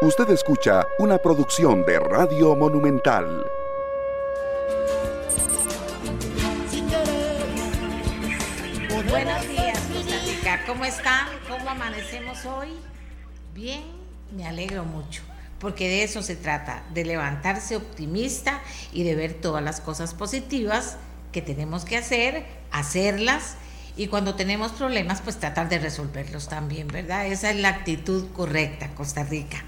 Usted escucha una producción de Radio Monumental. Buenos días, Costa Rica. ¿Cómo están? ¿Cómo amanecemos hoy? Bien, me alegro mucho, porque de eso se trata, de levantarse optimista y de ver todas las cosas positivas que tenemos que hacer, hacerlas y cuando tenemos problemas, pues tratar de resolverlos también, ¿verdad? Esa es la actitud correcta, Costa Rica.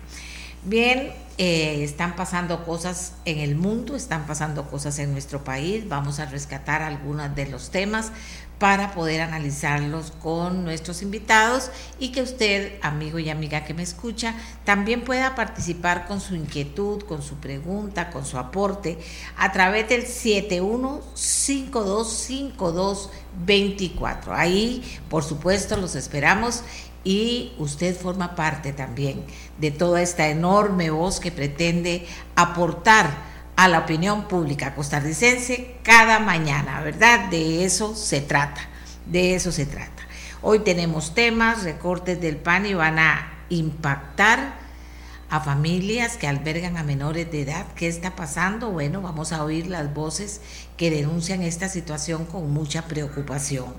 Bien, eh, están pasando cosas en el mundo, están pasando cosas en nuestro país, vamos a rescatar algunos de los temas para poder analizarlos con nuestros invitados y que usted, amigo y amiga que me escucha, también pueda participar con su inquietud, con su pregunta, con su aporte a través del 71525224. Ahí, por supuesto, los esperamos y usted forma parte también de toda esta enorme voz que pretende aportar a la opinión pública costarricense cada mañana, ¿verdad? De eso se trata, de eso se trata. Hoy tenemos temas, recortes del PAN y van a impactar a familias que albergan a menores de edad. ¿Qué está pasando? Bueno, vamos a oír las voces que denuncian esta situación con mucha preocupación.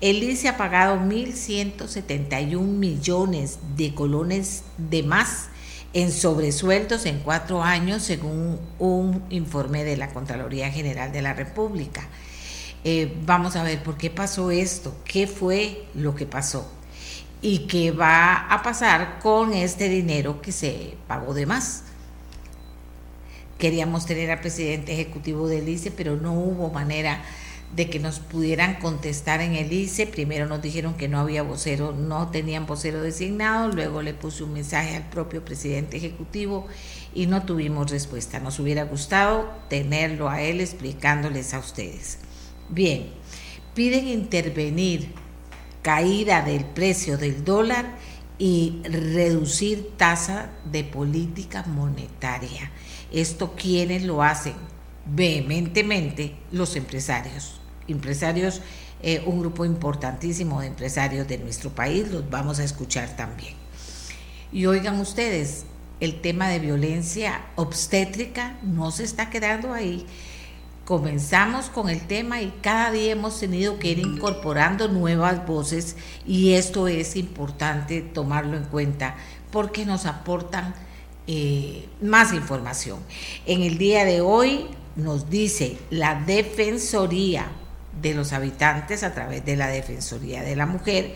El ICE ha pagado 1.171 millones de colones de más en sobresueldos en cuatro años, según un informe de la Contraloría General de la República. Eh, vamos a ver por qué pasó esto, qué fue lo que pasó y qué va a pasar con este dinero que se pagó de más. Queríamos tener al presidente ejecutivo del ICE, pero no hubo manera de que nos pudieran contestar en el ICE. Primero nos dijeron que no había vocero, no tenían vocero designado, luego le puse un mensaje al propio presidente ejecutivo y no tuvimos respuesta. Nos hubiera gustado tenerlo a él explicándoles a ustedes. Bien, piden intervenir caída del precio del dólar y reducir tasa de política monetaria. Esto quienes lo hacen vehementemente los empresarios empresarios, eh, un grupo importantísimo de empresarios de nuestro país, los vamos a escuchar también. Y oigan ustedes, el tema de violencia obstétrica no se está quedando ahí. Comenzamos con el tema y cada día hemos tenido que ir incorporando nuevas voces y esto es importante tomarlo en cuenta porque nos aportan eh, más información. En el día de hoy nos dice la Defensoría de los habitantes a través de la Defensoría de la Mujer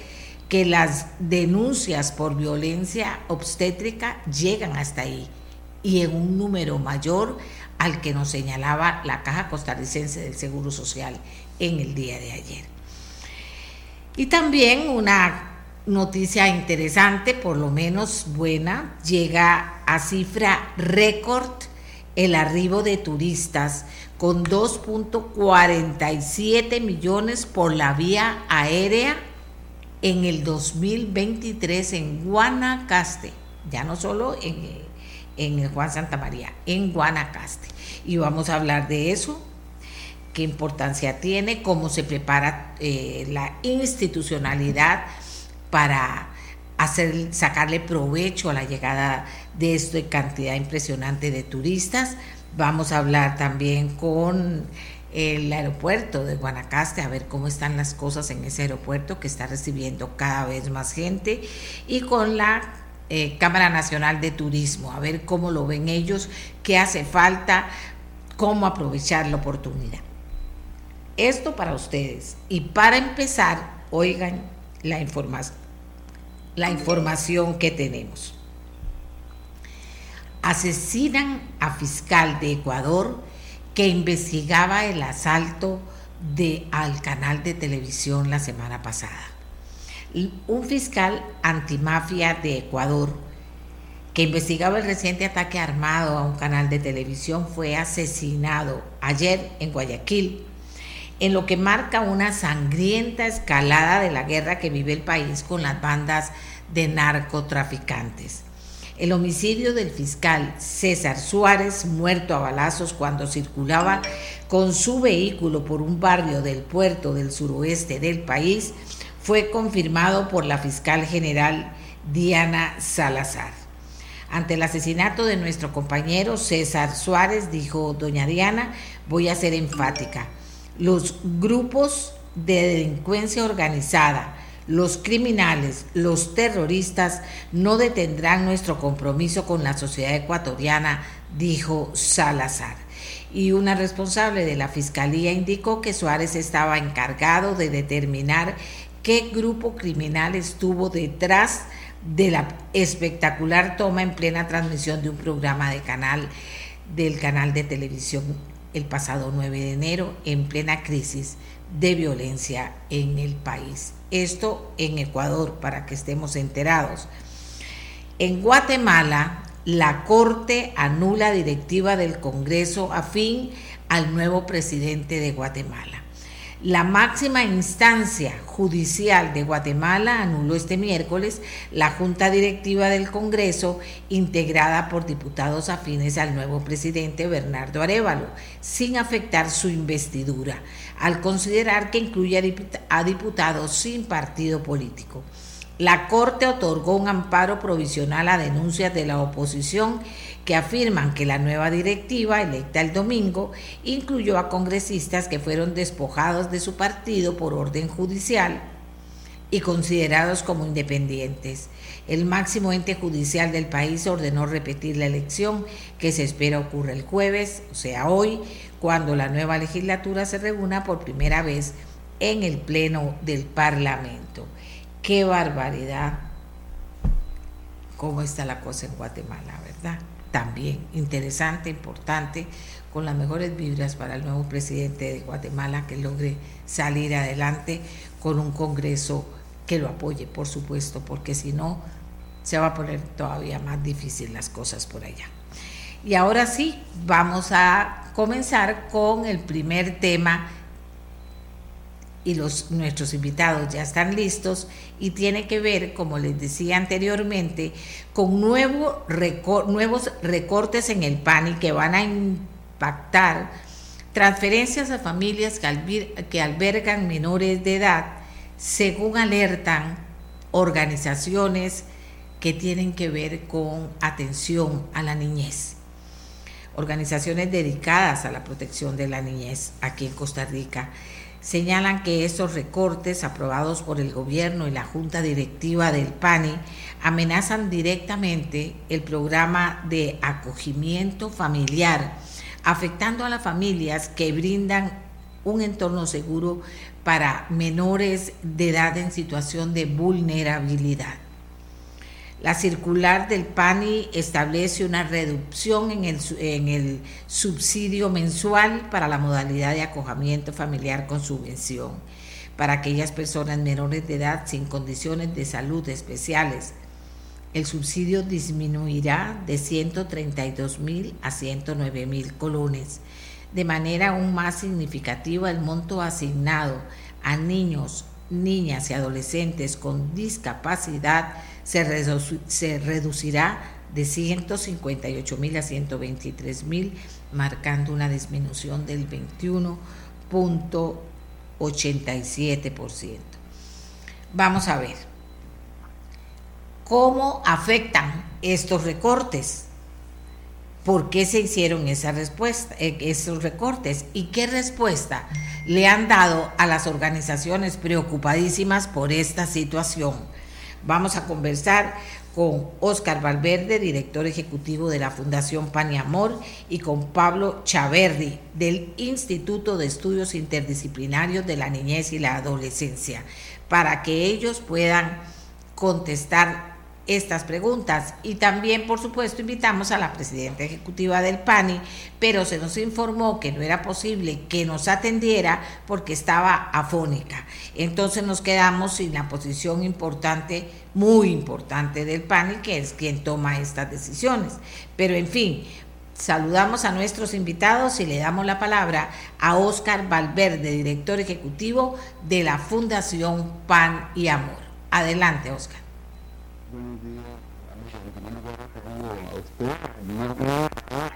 que las denuncias por violencia obstétrica llegan hasta ahí y en un número mayor al que nos señalaba la Caja Costarricense del Seguro Social en el día de ayer. Y también una noticia interesante, por lo menos buena, llega a cifra récord el arribo de turistas con 2.47 millones por la vía aérea en el 2023 en Guanacaste, ya no solo en, en Juan Santa María, en Guanacaste. Y vamos a hablar de eso, qué importancia tiene, cómo se prepara eh, la institucionalidad para hacer, sacarle provecho a la llegada de esta cantidad impresionante de turistas. Vamos a hablar también con el aeropuerto de Guanacaste, a ver cómo están las cosas en ese aeropuerto que está recibiendo cada vez más gente, y con la eh, Cámara Nacional de Turismo, a ver cómo lo ven ellos, qué hace falta, cómo aprovechar la oportunidad. Esto para ustedes. Y para empezar, oigan la información, la información que tenemos asesinan a fiscal de Ecuador que investigaba el asalto al canal de televisión la semana pasada. Un fiscal antimafia de Ecuador que investigaba el reciente ataque armado a un canal de televisión fue asesinado ayer en Guayaquil, en lo que marca una sangrienta escalada de la guerra que vive el país con las bandas de narcotraficantes. El homicidio del fiscal César Suárez, muerto a balazos cuando circulaba con su vehículo por un barrio del puerto del suroeste del país, fue confirmado por la fiscal general Diana Salazar. Ante el asesinato de nuestro compañero César Suárez, dijo doña Diana, voy a ser enfática. Los grupos de delincuencia organizada, los criminales, los terroristas no detendrán nuestro compromiso con la sociedad ecuatoriana, dijo Salazar. Y una responsable de la Fiscalía indicó que Suárez estaba encargado de determinar qué grupo criminal estuvo detrás de la espectacular toma en plena transmisión de un programa de canal del canal de televisión el pasado 9 de enero en plena crisis de violencia en el país. Esto en Ecuador, para que estemos enterados. En Guatemala, la Corte anula directiva del Congreso afín al nuevo presidente de Guatemala. La máxima instancia judicial de Guatemala anuló este miércoles la Junta Directiva del Congreso integrada por diputados afines al nuevo presidente Bernardo Arevalo, sin afectar su investidura, al considerar que incluye a diputados sin partido político. La Corte otorgó un amparo provisional a denuncias de la oposición que afirman que la nueva directiva electa el domingo incluyó a congresistas que fueron despojados de su partido por orden judicial y considerados como independientes. El máximo ente judicial del país ordenó repetir la elección que se espera ocurra el jueves, o sea, hoy, cuando la nueva legislatura se reúna por primera vez en el Pleno del Parlamento. ¡Qué barbaridad! ¿Cómo está la cosa en Guatemala, verdad? también interesante, importante, con las mejores vibras para el nuevo presidente de Guatemala que logre salir adelante con un Congreso que lo apoye, por supuesto, porque si no, se va a poner todavía más difícil las cosas por allá. Y ahora sí, vamos a comenzar con el primer tema. Y nuestros invitados ya están listos y tiene que ver, como les decía anteriormente, con nuevo nuevos recortes en el PANI que van a impactar transferencias a familias que albergan menores de edad, según alertan organizaciones que tienen que ver con atención a la niñez organizaciones dedicadas a la protección de la niñez aquí en Costa Rica señalan que estos recortes aprobados por el gobierno y la junta directiva del PANI amenazan directamente el programa de acogimiento familiar, afectando a las familias que brindan un entorno seguro para menores de edad en situación de vulnerabilidad. La circular del PANI establece una reducción en el, subsidio mensual para la modalidad de acogimiento familiar con subvención para aquellas personas menores de edad sin condiciones de salud especiales. El subsidio disminuirá de 132 mil a 109 mil colones. De manera aún más significativa, el monto asignado a niños, niñas y adolescentes con discapacidad se, reducirá de 158 mil a 123 mil, marcando una disminución del 21.87%. Vamos a ver cómo afectan estos recortes. ¿Por qué se hicieron eh, esos recortes? ¿Y qué respuesta le han dado a las organizaciones preocupadísimas por esta situación? Vamos a conversar con Óscar Valverde, director ejecutivo de la Fundación Pan y Amor, y con Pablo Chaverri, del Instituto de Estudios Interdisciplinarios de la Niñez y la Adolescencia, para que ellos puedan contestar estas preguntas. Y también, por supuesto, invitamos a la presidenta ejecutiva del PANI, pero se nos informó que no era posible que nos atendiera porque estaba afónica. Entonces nos quedamos sin la posición importante, muy importante del PANI, que es quien toma estas decisiones. Pero en fin, saludamos a nuestros invitados y le damos la palabra a Óscar Valverde, director ejecutivo de la Fundación Pan y Amor. Adelante, Óscar buenos días a usted, a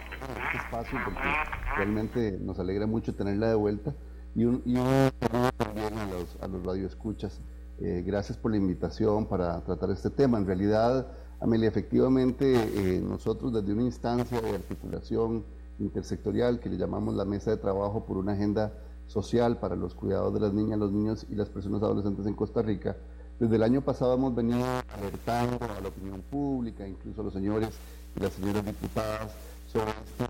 este espacio porque realmente nos alegra mucho tenerla de vuelta y un, y saludo también a los, a los radioescuchas. Eh, gracias por la invitación para tratar este tema. En realidad Amelia, efectivamente eh, nosotros desde una instancia de articulación intersectorial que le llamamos la mesa de trabajo por una agenda social para los cuidados de las niñas, los niños y las personas adolescentes en Costa Rica, desde el año pasado hemos venido alertando a la opinión pública, incluso a los señores y las señoras diputadas, sobre este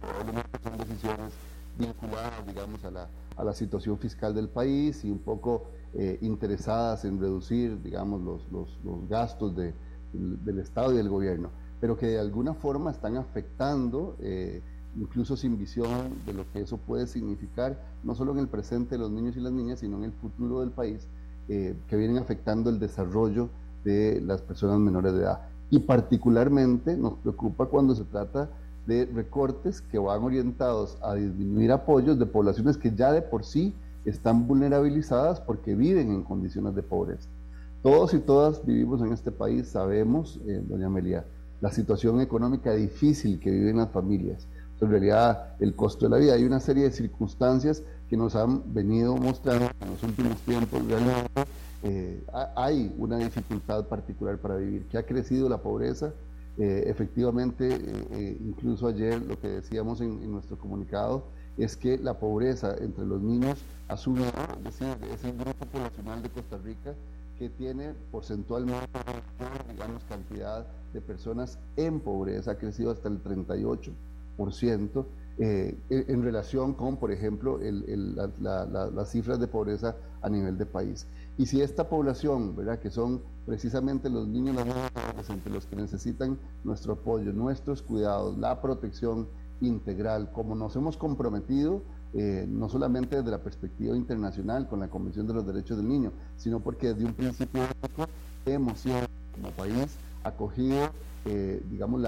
probablemente son decisiones vinculadas, digamos, a la, a situación fiscal del país y un poco eh, interesadas en reducir, digamos, los, gastos de, del, Estado y del gobierno, pero que de alguna forma están afectando, eh, incluso sin visión de lo que eso puede significar, no solo en el presente de los niños y las niñas, sino en el futuro del país, eh, que vienen afectando el desarrollo de las personas menores de edad. Y particularmente nos preocupa cuando se trata de recortes que van orientados a disminuir apoyos de poblaciones que ya de por sí están vulnerabilizadas porque viven en condiciones de pobreza. Todos y todas vivimos en este país, sabemos, eh, doña Amelia, la situación económica difícil que viven las familias. En realidad, el costo de la vida. Hay una serie de circunstancias que nos han venido mostrando en los últimos tiempos realmente eh, hay una dificultad particular para vivir, que ha crecido la pobreza. Eh, efectivamente, eh, incluso ayer lo que decíamos en, nuestro comunicado es que la pobreza entre los niños ha subido, es decir, es el grupo poblacional de Costa Rica que tiene porcentualmente, digamos, cantidad de personas en pobreza, ha crecido hasta el 38%. Eh, en relación con, por ejemplo, las cifras de pobreza a nivel de país. Y si esta población, ¿verdad? que son precisamente los niños las niñas los que necesitan nuestro apoyo, nuestros cuidados, la protección integral, como nos hemos comprometido, eh, no solamente desde la perspectiva internacional con la Convención de los Derechos del Niño, sino porque desde un principio hemos sido como país acogido eh, digamos,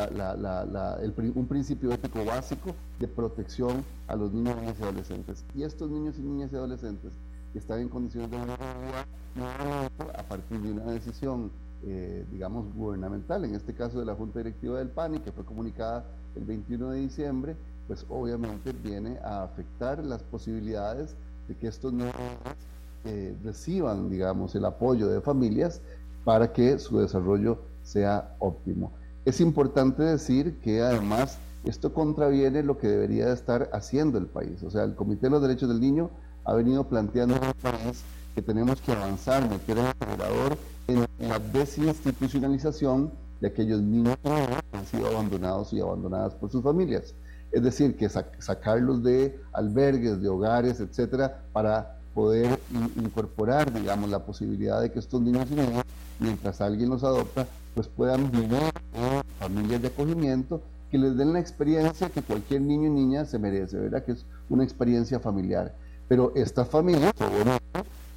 un principio ético básico de protección a los niños, niñas y adolescentes. Y estos niños y niñas y adolescentes que están en condiciones de a partir de una decisión, eh, digamos, gubernamental, en este caso de la Junta Directiva del PANI, que fue comunicada el 21 de diciembre, pues obviamente viene a afectar las posibilidades de que estos niños eh, reciban, digamos, el apoyo de familias para que su desarrollo sea óptimo. Es importante decir que además esto contraviene lo que debería estar haciendo el país. O sea, el Comité de los Derechos del Niño ha venido planteando el país que tenemos que avanzar, meter el acelerador en la desinstitucionalización de aquellos niños que han sido abandonados y abandonadas por sus familias. Es decir, que sacarlos de albergues, de hogares, etcétera, para poder incorporar, digamos, la posibilidad de que estos niños y niñas, mientras alguien los adopta, pues puedan vivir en familias de acogimiento que les den la experiencia que cualquier niño y niña se merece, ¿verdad? Que es una experiencia familiar. Pero estas familias,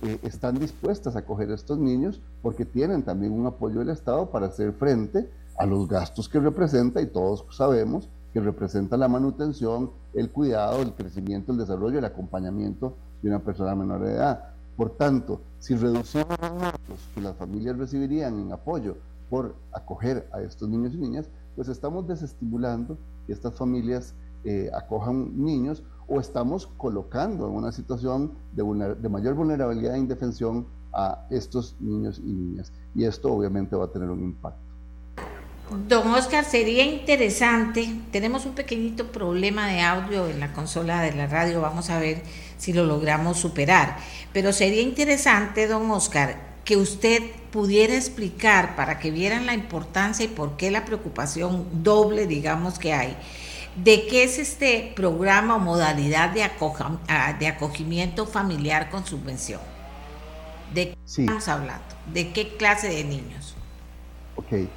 eh, están dispuestas a acoger a estos niños porque tienen también un apoyo del Estado para hacer frente a los gastos que representa, y todos sabemos que representa la manutención, el cuidado, el crecimiento, el desarrollo, el acompañamiento de una persona menor de edad. Por tanto, si reducimos los montos que las familias recibirían en apoyo por acoger a estos niños y niñas, pues estamos desestimulando que estas familias eh, acojan niños o estamos colocando en una situación de, de mayor vulnerabilidad e indefensión a estos niños y niñas. Y esto obviamente va a tener un impacto. Don Oscar, sería interesante, tenemos un pequeñito problema de audio en la consola de la radio, vamos a ver si lo logramos superar, pero sería interesante, don Oscar, que usted pudiera explicar para que vieran la importancia y por qué la preocupación doble, digamos, que hay, de qué es este programa o modalidad de, ah, de acogimiento familiar con subvención. ¿De qué estamos hablando? ¿De qué clase de niños? Ok.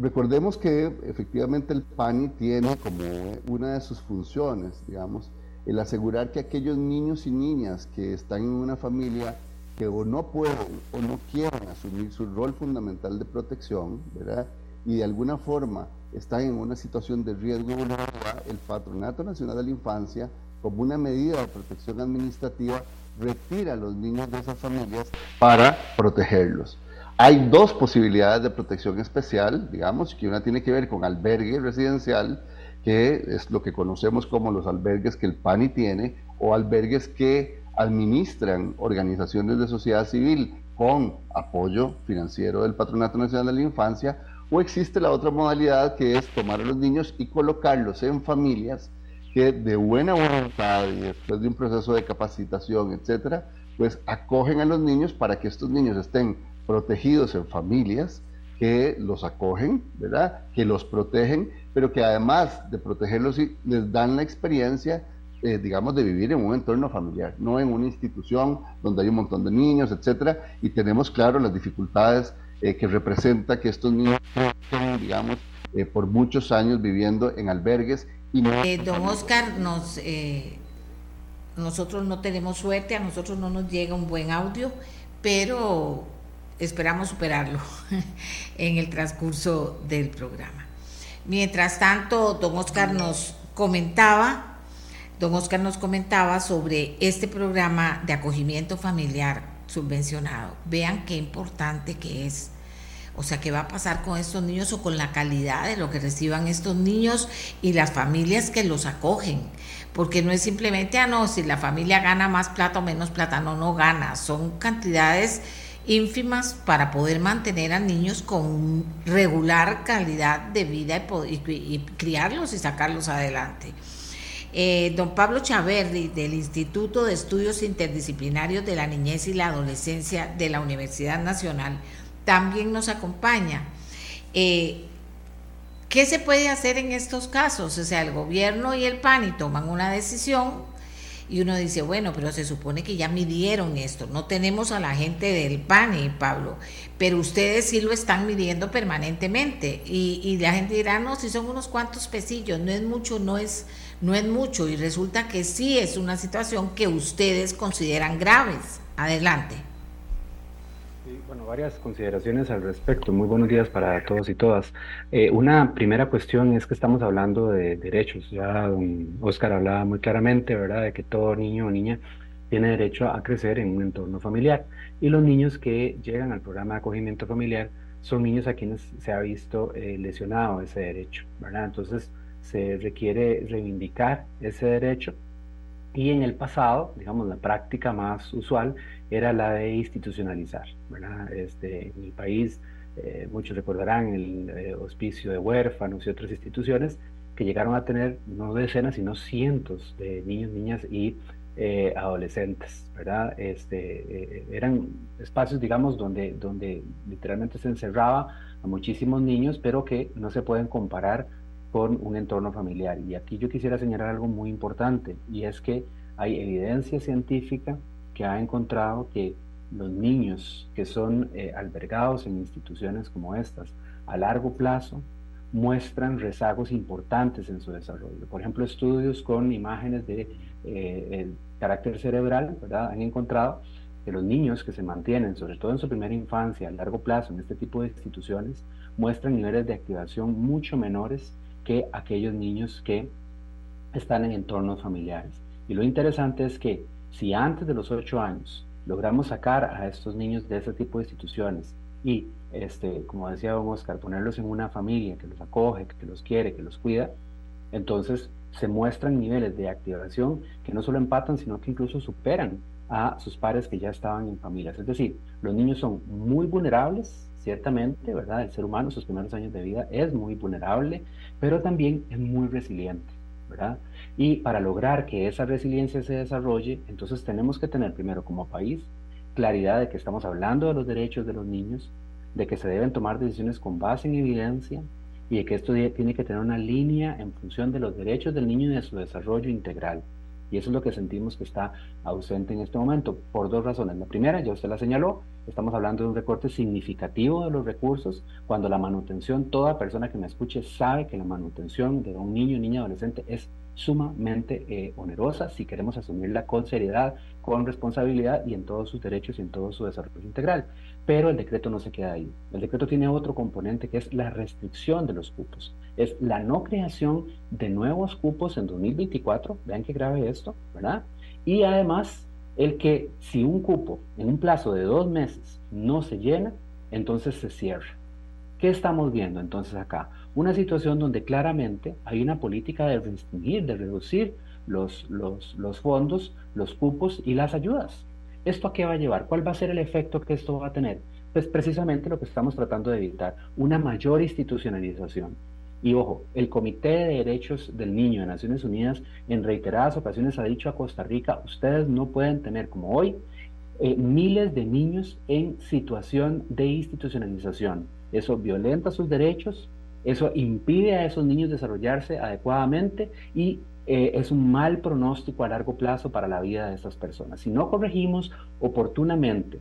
recordemos que efectivamente el PANI tiene como una de sus funciones, digamos, el asegurar que aquellos niños y niñas que están en una familia que o no pueden o no quieren asumir su rol fundamental de protección, ¿verdad? Y de alguna forma están en una situación de riesgo el Patronato Nacional de la Infancia, como una medida de protección administrativa, retira a los niños de esas familias para protegerlos. Hay dos posibilidades de protección especial, digamos, que una tiene que ver con albergue residencial, que es lo que conocemos como los albergues que el PANI tiene, o albergues que administran organizaciones de sociedad civil con apoyo financiero del Patronato Nacional de la Infancia, o existe la otra modalidad que es tomar a los niños y colocarlos en familias que de buena voluntad y después de un proceso de capacitación, etcétera, pues acogen a los niños para que estos niños estén protegidos en familias que los acogen, ¿verdad? Que los protegen, pero que además de protegerlos les dan la experiencia, eh, digamos, de vivir en un entorno familiar, no en una institución donde hay un montón de niños, etcétera, y tenemos claro las dificultades eh, que representa que estos niños estén, digamos, eh, por muchos años viviendo en albergues. Don Oscar, nos, nosotros no tenemos suerte, a nosotros no nos llega un buen audio, pero esperamos superarlo en el transcurso del programa. Mientras tanto, don Oscar nos comentaba, don Oscar nos comentaba sobre este programa de acogimiento familiar subvencionado. Vean qué importante que es. O sea, qué va a pasar con estos niños o con la calidad de lo que reciban estos niños y las familias que los acogen. Porque no es simplemente, ah, no, si la familia gana más plata o menos plata, no, no gana. Son cantidades ínfimas para poder mantener a niños con regular calidad de vida y, criarlos y sacarlos adelante. Eh, don Pablo Chaverri, del Instituto de Estudios Interdisciplinarios de la Niñez y la Adolescencia de la Universidad Nacional, también nos acompaña. Eh, ¿Qué se puede hacer en estos casos? O sea, el gobierno y el PANI toman una decisión y uno dice, bueno, pero se supone que ya midieron esto. No tenemos a la gente del PANI, Pablo, pero ustedes sí lo están midiendo permanentemente. Y, y la gente dirá, no, si son unos cuantos pesillos, no es mucho, no es, no es mucho. Y resulta que sí es una situación que ustedes consideran graves. Adelante bueno, varias consideraciones al respecto. Muy buenos días para todos y todas. Eh, una primera cuestión es que estamos hablando de derechos. Ya don Oscar hablaba muy claramente, ¿verdad?, de que todo niño o niña tiene derecho a crecer en un entorno familiar. Y los niños que llegan al programa de acogimiento familiar son niños a quienes se ha visto eh, lesionado ese derecho, ¿verdad? Entonces se requiere reivindicar ese derecho y en el pasado, digamos, la práctica más usual era la de institucionalizar. ¿verdad? Este, en mi país, eh, muchos recordarán el eh, hospicio de huérfanos y otras instituciones que llegaron a tener no decenas, sino cientos de niños, niñas y eh, adolescentes, ¿verdad? Este, eran espacios, digamos, donde, donde literalmente se encerraba a muchísimos niños, pero que no se pueden comparar con un entorno familiar. Y aquí yo quisiera señalar algo muy importante, y es que hay evidencia científica que ha encontrado que los niños que son eh, albergados en instituciones como estas a largo plazo muestran rezagos importantes en su desarrollo. Por ejemplo, estudios con imágenes de eh, carácter cerebral ¿verdad? han encontrado que los niños que se mantienen, sobre todo en su primera infancia, a largo plazo en este tipo de instituciones, muestran niveles de activación mucho menores que aquellos niños que están en entornos familiares. Y lo interesante es que si antes de los ocho años logramos sacar a estos niños de ese tipo de instituciones y, este, como decía Oscar, ponerlos en una familia que los acoge, que los quiere, que los cuida, entonces se muestran niveles de activación que no solo empatan, sino que incluso superan a sus pares que ya estaban en familias. Es decir, los niños son muy vulnerables, ciertamente, ¿verdad? El ser humano, sus primeros años de vida, es muy vulnerable, pero también es muy resiliente, ¿verdad? Y para lograr que esa resiliencia se desarrolle, entonces tenemos que tener primero como país claridad de que estamos hablando de los derechos de los niños, de que se deben tomar decisiones con base en evidencia y de que esto tiene que tener una línea en función de los derechos del niño y de su desarrollo integral. Y eso es lo que sentimos que está ausente en este momento, por dos razones. La primera, ya usted la señaló, estamos hablando de un recorte significativo de los recursos, cuando la manutención, toda persona que me escuche sabe que la manutención de un niño, niña, adolescente es sumamente eh, onerosa si queremos asumirla con seriedad, con responsabilidad y en todos sus derechos y en todo su desarrollo integral. Pero el decreto no se queda ahí. El decreto tiene otro componente que es la restricción de los cupos. Es la no creación de nuevos cupos en 2024. Vean qué grave esto, ¿verdad? Y además el que si un cupo en un plazo de dos meses no se llena, entonces se cierra. ¿Qué estamos viendo entonces acá? Una situación donde claramente hay una política de restringir, de reducir los, los, los fondos, los cupos y las ayudas. ¿Esto a qué va a llevar? ¿Cuál va a ser el efecto que esto va a tener? Pues precisamente lo que estamos tratando de evitar, una mayor institucionalización. Y ojo, el Comité de Derechos del Niño de Naciones Unidas en reiteradas ocasiones ha dicho a Costa Rica, ustedes no pueden tener como hoy eh, miles de niños en situación de institucionalización. Eso violenta sus derechos, eso impide a esos niños desarrollarse adecuadamente y eh, es un mal pronóstico a largo plazo para la vida de estas personas. Si no corregimos oportunamente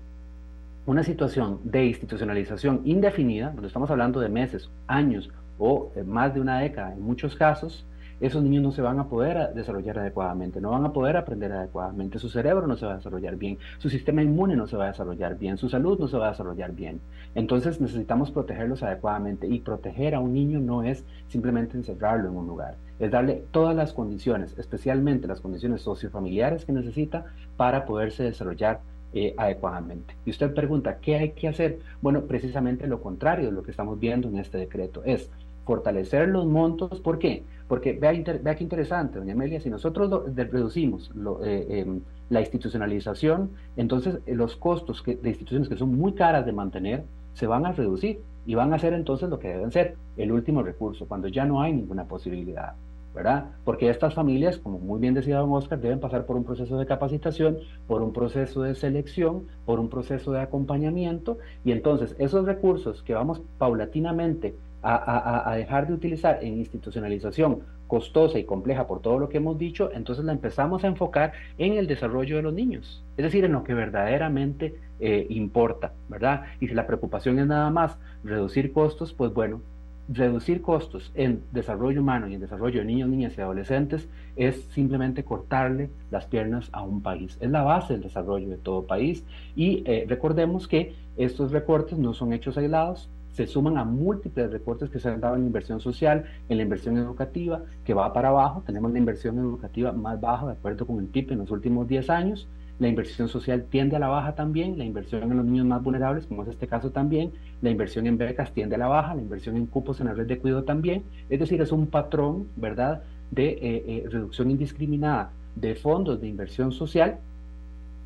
una situación de institucionalización indefinida, donde estamos hablando de meses, años o eh, más de una década en muchos casos, esos niños no se van a poder desarrollar adecuadamente, no van a poder aprender adecuadamente, su cerebro no se va a desarrollar bien, su sistema inmune no se va a desarrollar bien, su salud no se va a desarrollar bien. Entonces necesitamos protegerlos adecuadamente y proteger a un niño no es simplemente encerrarlo en un lugar, es darle todas las condiciones, especialmente las condiciones sociofamiliares que necesita para poderse desarrollar eh, adecuadamente. Y usted pregunta, ¿qué hay que hacer? Bueno, precisamente lo contrario de lo que estamos viendo en este decreto es fortalecer los montos. ¿Por qué? Porque vea, vea qué interesante, doña Amelia, si nosotros reducimos eh, em, la institucionalización, entonces eh, los costos de instituciones que son muy caras de mantener se van a reducir y van a ser entonces lo que deben ser, el último recurso, cuando ya no hay ninguna posibilidad. ¿verdad? Porque estas familias, como muy bien decía don Oscar, deben pasar por un proceso de capacitación, por un proceso de selección, por un proceso de acompañamiento, y entonces esos recursos que vamos paulatinamente a, dejar de utilizar en institucionalización costosa y compleja por todo lo que hemos dicho, entonces la empezamos a enfocar en el desarrollo de los niños, es decir, en lo que verdaderamente eh, importa, ¿verdad? Y si la preocupación es nada más reducir costos, pues bueno, reducir costos en desarrollo humano y en desarrollo de niños, niñas y adolescentes es simplemente cortarle las piernas a un país. Es la base del desarrollo de todo país y eh, recordemos que estos recortes no son hechos aislados, se suman a múltiples recortes que se han dado en la inversión social, en la inversión educativa, que va para abajo. Tenemos la inversión educativa más baja de acuerdo con el PIB en los últimos 10 años. La inversión social tiende a la baja también, la inversión en los niños más vulnerables, como es este caso también, la inversión en becas tiende a la baja, la inversión en cupos en la red de cuidado también. Es decir, es un patrón, ¿verdad?, de eh, eh, reducción indiscriminada de fondos de inversión social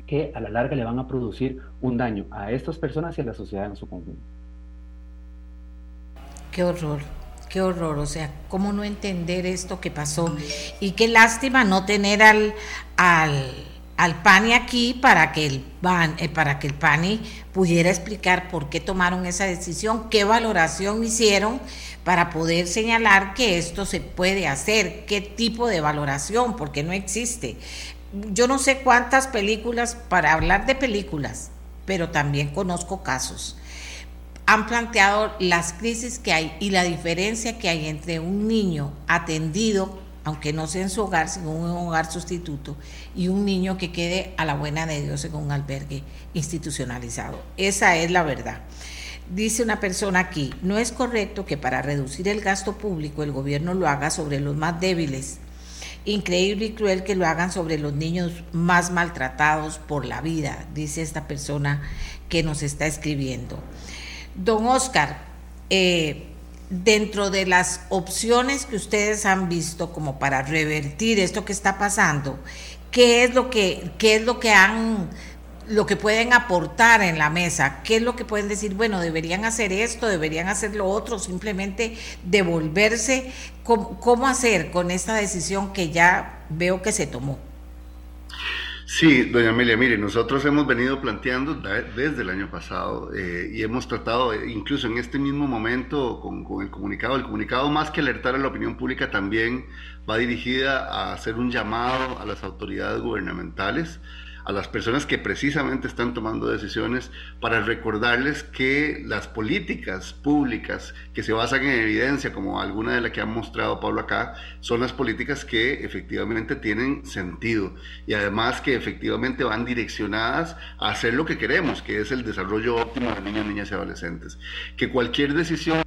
que a la larga le van a producir un daño a estas personas y a la sociedad en su conjunto. Qué horror, qué horror. O sea, ¿cómo no entender esto que pasó? Y qué lástima no tener al, al, al PANI aquí para que el, eh, para que el PANI pudiera explicar por qué tomaron esa decisión, qué valoración hicieron para poder señalar que esto se puede hacer, qué tipo de valoración, porque no existe. Yo no sé cuántas películas, para hablar de películas, pero también conozco casos han planteado las crisis que hay y la diferencia que hay entre un niño atendido, aunque no sea en su hogar, sino en un hogar sustituto, y un niño que quede a la buena de Dios en un albergue institucionalizado. Esa es la verdad. Dice una persona aquí, no es correcto que para reducir el gasto público el gobierno lo haga sobre los más débiles. Increíble y cruel que lo hagan sobre los niños más maltratados por la vida, dice esta persona que nos está escribiendo. Don Oscar, eh, dentro de las opciones que ustedes han visto como para revertir esto que está pasando, ¿qué es lo que, qué es lo que han lo que pueden aportar en la mesa, qué es lo que pueden decir, bueno, deberían hacer esto, deberían hacer lo otro, simplemente devolverse, cómo hacer con esta decisión que ya veo que se tomó? Sí, doña Amelia, mire, nosotros hemos venido planteando desde el año pasado eh, y hemos tratado, incluso en este mismo momento, con, con, el comunicado, el comunicado más que alertar a la opinión pública también va dirigida a hacer un llamado a las autoridades gubernamentales a las personas que precisamente están tomando decisiones para recordarles que las políticas públicas que se basan en evidencia, como alguna de las que ha mostrado Pablo acá, son las políticas que efectivamente tienen sentido y además que efectivamente van direccionadas a hacer lo que queremos, que es el desarrollo óptimo de niños, niñas y adolescentes. Que cualquier decisión,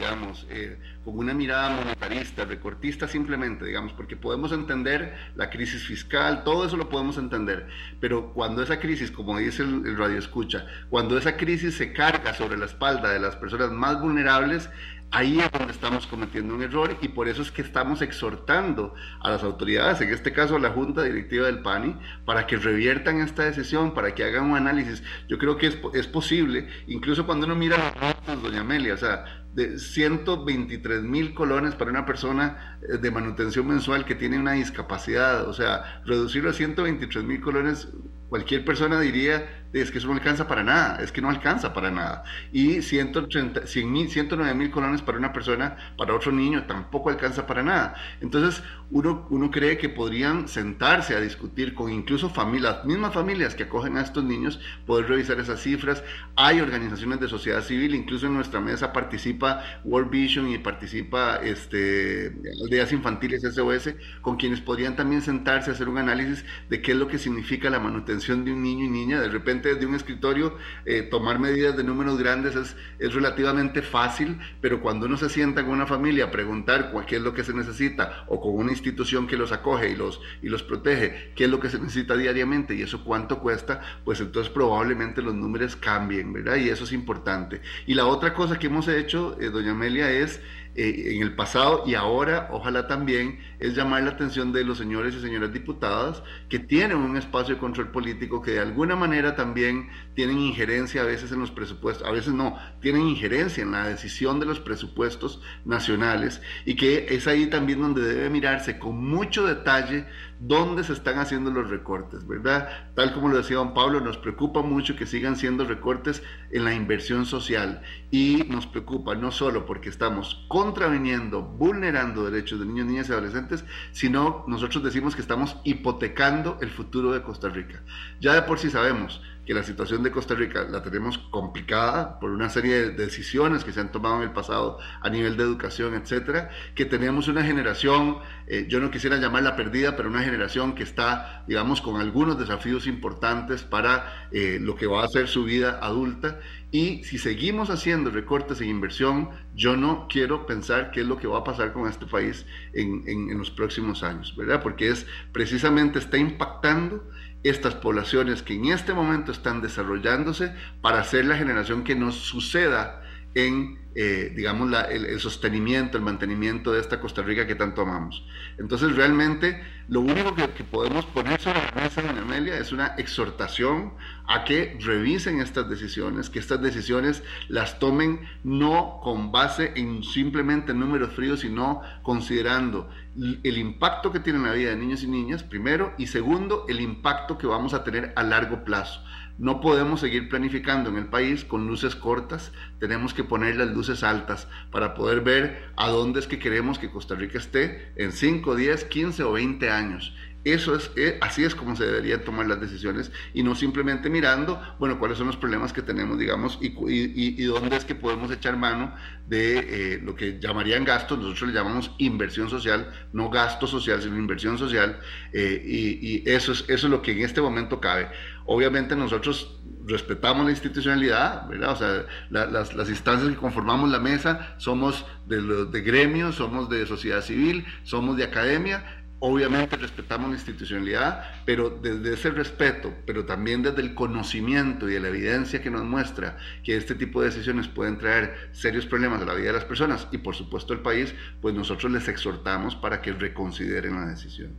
digamos, eh, con una mirada monetarista, recortista simplemente, digamos, porque podemos entender la crisis fiscal, todo eso lo podemos entender, pero cuando esa crisis, como dice el, radio escucha, cuando esa crisis se carga sobre la espalda de las personas más vulnerables, Ahí es donde estamos cometiendo un error y por eso es que estamos exhortando a las autoridades, en este caso a la Junta Directiva del PANI, para que reviertan esta decisión, para que hagan un análisis. Yo creo que es, es posible, incluso cuando uno mira los datos, doña Amelia, o sea, de 123 mil colones para una persona eh, de manutención mensual que tiene una discapacidad, o sea, reducirlo a 123 mil colones, cualquier persona diría es que eso no alcanza para nada, es que no alcanza para nada. Y 180, 100 mil, 109 mil colones para una persona, para otro niño, tampoco alcanza para nada. Entonces, uno, uno cree que podrían sentarse a discutir con incluso familias, las mismas familias que acogen a estos niños, poder revisar esas cifras. Hay organizaciones de sociedad civil, incluso en nuestra mesa participa World Vision y participa este, Aldeas Infantiles SOS, con quienes podrían también sentarse a hacer un análisis de qué es lo que significa la manutención de un niño y niña. De repente, de un escritorio eh, tomar medidas de números grandes es, es, relativamente fácil, pero cuando uno se sienta con una familia a preguntar qué es lo que se necesita o con una institución que los acoge y los, y los protege, qué es lo que se necesita diariamente y eso cuánto cuesta, pues entonces probablemente los números cambien, ¿verdad? Y eso es importante. Y la otra cosa que hemos hecho, eh, doña Amelia, es eh, en el pasado y ahora, ojalá también, es llamar la atención de los señores y señoras diputadas que tienen un espacio de control político que de alguna manera también tienen injerencia a veces en los presupuestos, a veces no, tienen injerencia en la decisión de los presupuestos nacionales y que es ahí también donde debe mirarse con mucho detalle dónde se están haciendo los recortes, ¿verdad? Tal como lo decía don Pablo, nos preocupa mucho que sigan siendo recortes en la inversión social y nos preocupa no solo porque estamos contraviniendo, vulnerando derechos de niños, niñas y adolescentes, sino nosotros decimos que estamos hipotecando el futuro de Costa Rica. Ya de por sí sabemos que la situación de Costa Rica la tenemos complicada por una serie de decisiones que se han tomado en el pasado a nivel de educación, etcétera, que tenemos una generación, eh, yo no quisiera llamarla perdida, pero una generación que está, digamos, con algunos desafíos importantes para eh, lo que va a ser su vida adulta. Y si seguimos haciendo recortes en inversión, yo no quiero pensar qué es lo que va a pasar con este país en, en, en los próximos años, ¿verdad? Porque es precisamente está impactando estas poblaciones que en este momento están desarrollándose para ser la generación que nos suceda en, eh, digamos, el, sostenimiento, el mantenimiento de esta Costa Rica que tanto amamos. Entonces, realmente, lo único que, podemos poner sobre la mesa, doña Amelia, es una exhortación a que revisen estas decisiones, que estas decisiones las tomen no con base en simplemente números fríos, sino considerando el impacto que tiene en la vida de niños y niñas, primero, y segundo, el impacto que vamos a tener a largo plazo. No podemos seguir planificando en el país con luces cortas, tenemos que poner las luces altas para poder ver a dónde es que queremos que Costa Rica esté en 5, 10, 15 o 20 años. Eso es, eh, así es como se deberían tomar las decisiones y no simplemente mirando, bueno, cuáles son los problemas que tenemos, digamos, y, y, dónde es que podemos echar mano de eh, lo que llamarían gastos, nosotros le llamamos inversión social, no gasto social, sino inversión social, eh, y, eso, es, eso es lo que en este momento cabe. Obviamente nosotros respetamos la institucionalidad, ¿verdad? O sea, las, las, instancias que conformamos la mesa somos de, de gremios, somos de sociedad civil, somos de academia, Obviamente respetamos la institucionalidad, pero desde ese respeto, pero también desde el conocimiento y de la evidencia que nos muestra que este tipo de decisiones pueden traer serios problemas a la vida de las personas y por supuesto al país, pues nosotros les exhortamos para que reconsideren la decisión.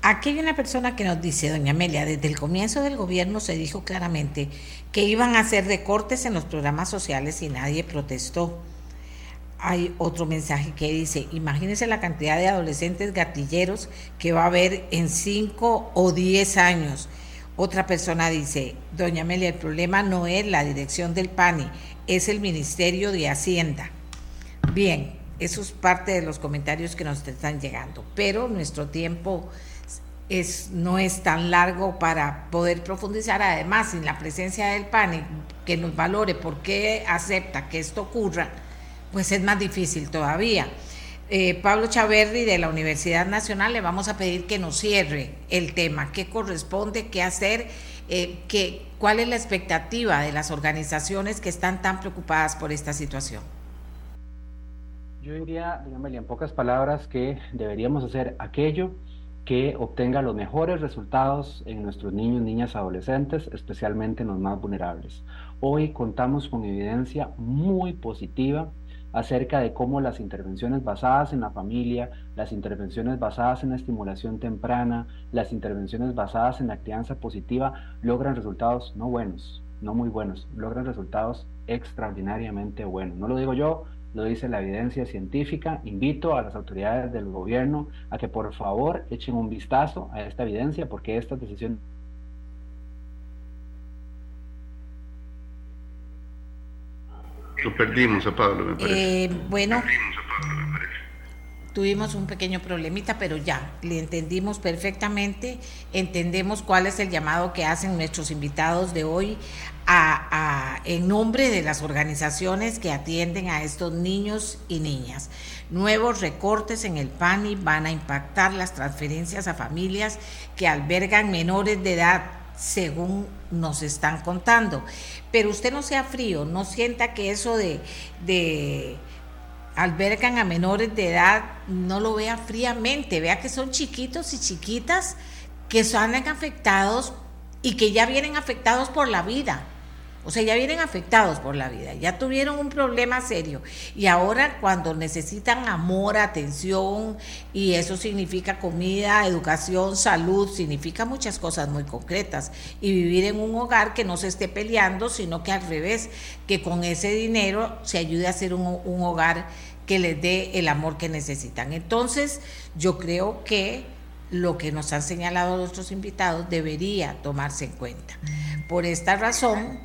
Aquí hay una persona que nos dice, doña Amelia, desde el comienzo del gobierno se dijo claramente que iban a hacer recortes en los programas sociales y nadie protestó hay otro mensaje que dice, imagínense la cantidad de adolescentes gatilleros que va a haber en 5 o 10 años. Otra persona dice, doña Amelia, el problema no es la dirección del PANI, es el Ministerio de Hacienda. Bien, eso es parte de los comentarios que nos están llegando, pero nuestro tiempo es, no es tan largo para poder profundizar. Además, sin la presencia del PANI, que nos valore por qué acepta que esto ocurra, pues es más difícil todavía. Eh, Pablo Chaverri de la Universidad Nacional le vamos a pedir que nos cierre el tema, qué corresponde, qué hacer, eh, qué, cuál es la expectativa de las organizaciones que están tan preocupadas por esta situación. Yo diría, dígame en pocas palabras, que deberíamos hacer aquello que obtenga los mejores resultados en nuestros niños, niñas, adolescentes, especialmente en los más vulnerables. Hoy contamos con evidencia muy positiva acerca de cómo las intervenciones basadas en la familia, las intervenciones basadas en la estimulación temprana, las intervenciones basadas en la crianza positiva logran resultados no buenos, no muy buenos, logran resultados extraordinariamente buenos. No lo digo yo, lo dice la evidencia científica. Invito a las autoridades del gobierno a que por favor echen un vistazo a esta evidencia porque esta decisión Lo perdimos a Pablo, me parece. Eh, bueno, tuvimos un pequeño problemita, pero ya, le entendimos perfectamente, entendemos cuál es el llamado que hacen nuestros invitados de hoy a, en nombre de las organizaciones que atienden a estos niños y niñas. Nuevos recortes en el PANI van a impactar las transferencias a familias que albergan menores de edad, según nos están contando. Pero usted no sea frío, no sienta que eso de, albergan a menores de edad, no lo vea fríamente, vea que son chiquitos y chiquitas que son afectados y que ya vienen afectados por la vida. O sea, ya vienen afectados por la vida, ya tuvieron un problema serio. Y ahora cuando necesitan amor, atención, y eso significa comida, educación, salud, significa muchas cosas muy concretas. Y vivir en un hogar que no se esté peleando, sino que al revés, que con ese dinero se ayude a hacer un, un hogar que les dé el amor que necesitan. Entonces, yo creo que lo que nos han señalado nuestros invitados debería tomarse en cuenta. Por esta razón,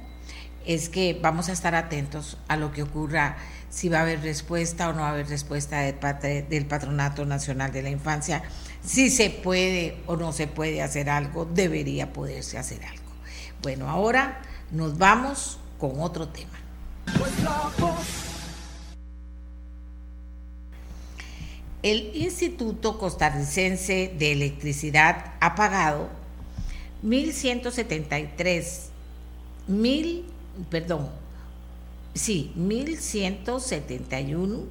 es que vamos a estar atentos a lo que ocurra, si va a haber respuesta o no va a haber respuesta del, Patronato Nacional de la Infancia, si se puede o no se puede hacer algo, debería poderse hacer algo. Bueno, ahora nos vamos con otro tema. El Instituto Costarricense de Electricidad ha pagado 1.173 mil perdón, sí, 1.171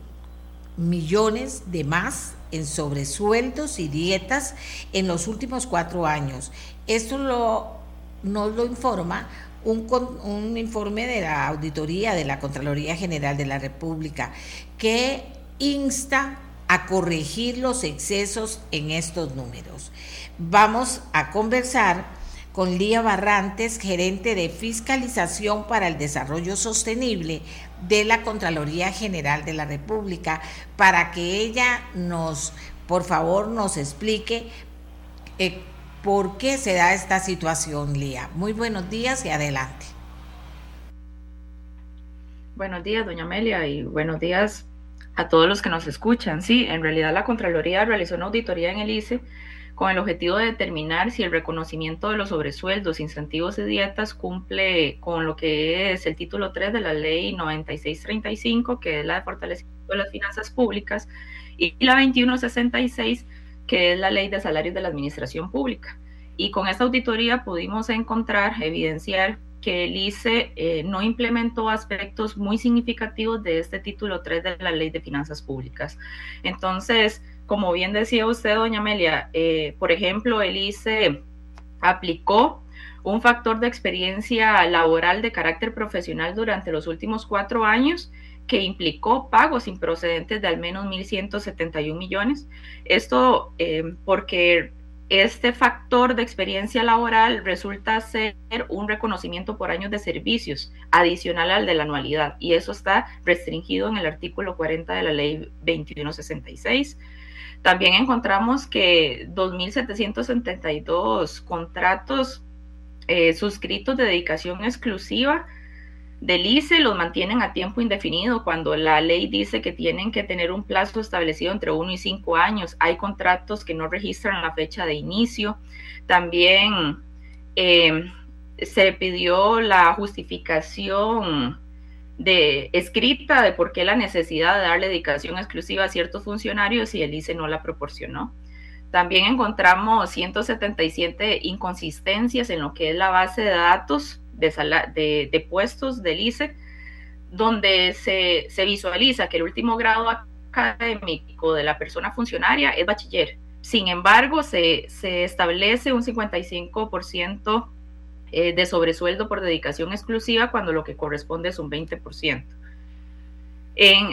millones de más en sobresueldos y dietas en los últimos cuatro años. Esto lo, nos lo informa un, un, informe de la Auditoría de la Contraloría General de la República que insta a corregir los excesos en estos números. Vamos a conversar con Lía Barrantes, gerente de Fiscalización para el Desarrollo Sostenible de la Contraloría General de la República, para que ella nos, por favor, nos explique eh, por qué se da esta situación, Lía. Muy buenos días y adelante. Buenos días, doña Amelia, y buenos días a todos los que nos escuchan. Sí, en realidad la Contraloría realizó una auditoría en el ICE con el objetivo de determinar si el reconocimiento de los sobresueldos, incentivos y dietas cumple con lo que es el título 3 de la ley 9635, que es la de fortalecimiento de las finanzas públicas, y la 2166, que es la ley de salarios de la administración pública. Y con esta auditoría pudimos encontrar, evidenciar que el ICE eh, no implementó aspectos muy significativos de este título 3 de la ley de finanzas públicas. Entonces, como bien decía usted, doña Amelia, eh, por ejemplo, el ICE aplicó un factor de experiencia laboral de carácter profesional durante los últimos cuatro años que implicó pagos improcedentes de al menos 1.171 millones. Esto eh, porque este factor de experiencia laboral resulta ser un reconocimiento por años de servicios adicional al de la anualidad y eso está restringido en el artículo 40 de la ley 2166. También encontramos que 2.772 contratos eh, suscritos de dedicación exclusiva del ICE los mantienen a tiempo indefinido cuando la ley dice que tienen que tener un plazo establecido entre uno y cinco años. Hay contratos que no registran la fecha de inicio. También eh, se pidió la justificación de escrita de por qué la necesidad de darle dedicación exclusiva a ciertos funcionarios y el ICE no la proporcionó. También encontramos 177 inconsistencias en lo que es la base de datos de, de, puestos del ICE, donde se, se visualiza que el último grado académico de la persona funcionaria es bachiller, sin embargo, se, se establece un 55% eh, de sobresueldo por dedicación exclusiva cuando lo que corresponde es un 20%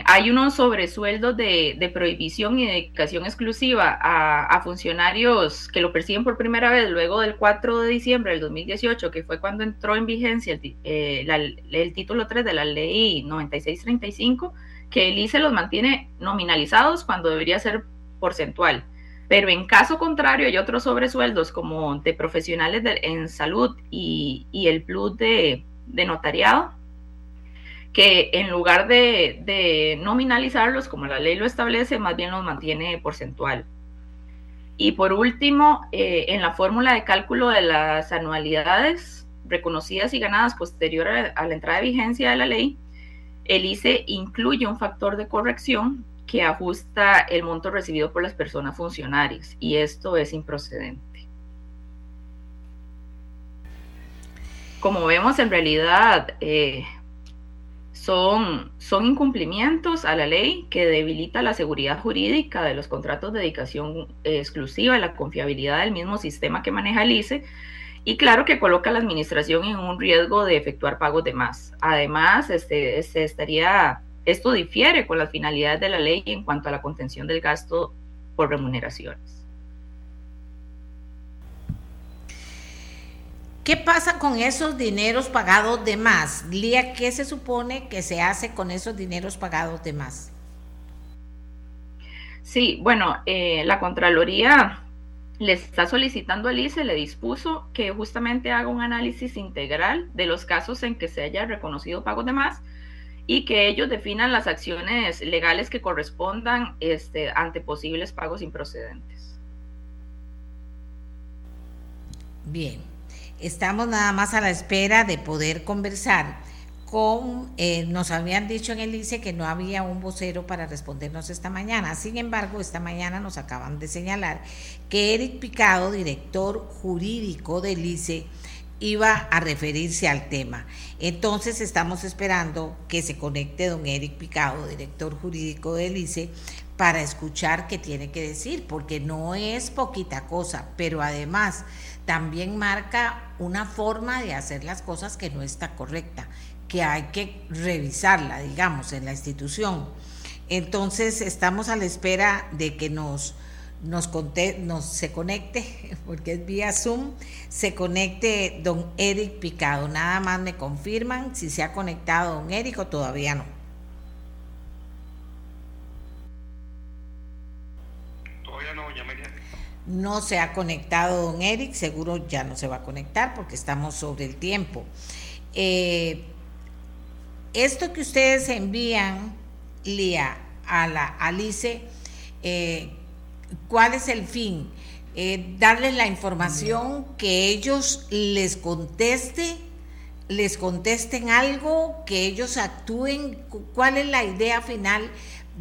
hay unos sobresueldos de, prohibición y dedicación exclusiva a, funcionarios que lo persiguen por primera vez luego del 4 de diciembre del 2018, que fue cuando entró en vigencia el, eh, el título 3 de la ley 9635, que el ICE los mantiene nominalizados cuando debería ser porcentual. Pero en caso contrario, hay otros sobresueldos como de profesionales en salud y, el plus de notariado, que en lugar de, nominalizarlos, como la ley lo establece, más bien los mantiene porcentual. Y por último, eh, en la fórmula de cálculo de las anualidades reconocidas y ganadas posterior a, la entrada de vigencia de la ley, el ICE incluye un factor de corrección que ajusta el monto recibido por las personas funcionarias y esto es improcedente. Como vemos, en realidad eh, son, son incumplimientos a la ley que debilita la seguridad jurídica de los contratos de dedicación exclusiva, la confiabilidad del mismo sistema que maneja el ICE y claro que coloca a la administración en un riesgo de efectuar pagos de más. Además, este, este estaría, esto difiere con las finalidades de la ley en cuanto a la contención del gasto por remuneraciones. ¿Qué pasa con esos dineros pagados de más? Lía, ¿qué se supone que se hace con esos dineros pagados de más? Sí, bueno, eh, la Contraloría le está solicitando al ICE, le dispuso que justamente haga un análisis integral de los casos en que se haya reconocido pagos de más y que ellos definan las acciones legales que correspondan este, ante posibles pagos improcedentes. Bien. Estamos nada más a la espera de poder conversar con, eh, nos habían dicho en el ICE que no había un vocero para respondernos esta mañana. Sin embargo, esta mañana nos acaban de señalar que Eric Picado, director jurídico del ICE, iba a referirse al tema. Entonces estamos esperando que se conecte don Eric Picado, director jurídico del ICE, para escuchar qué tiene que decir, porque no es poquita cosa, pero además también marca una forma de hacer las cosas que no está correcta, que hay que revisarla, digamos, en la institución. Entonces estamos a la espera de que nos, nos, nos se conecte, porque es vía Zoom, se conecte don Eric Picado. Nada más me confirman si se ha conectado don Eric o todavía no. No se ha conectado don Eric, seguro ya no se va a conectar porque estamos sobre el tiempo. Eh, esto que ustedes envían, Lía, a la Alice, eh, ¿cuál es el fin? Eh, darles la información que ellos les conteste, les contesten algo, que ellos actúen. ¿Cuál es la idea final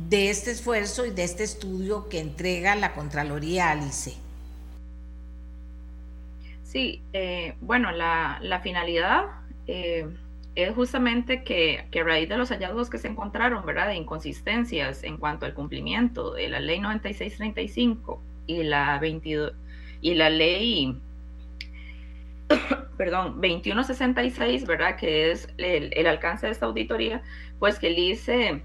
de este esfuerzo y de este estudio que entrega la Contraloría Alice? Sí, eh, bueno, la, finalidad eh, es justamente que, a raíz de los hallazgos que se encontraron, ¿verdad?, de inconsistencias en cuanto al cumplimiento de la ley 9635 y la 22 y la ley perdón, 2166, ¿verdad? Que es el, el, alcance de esta auditoría, pues que el ICE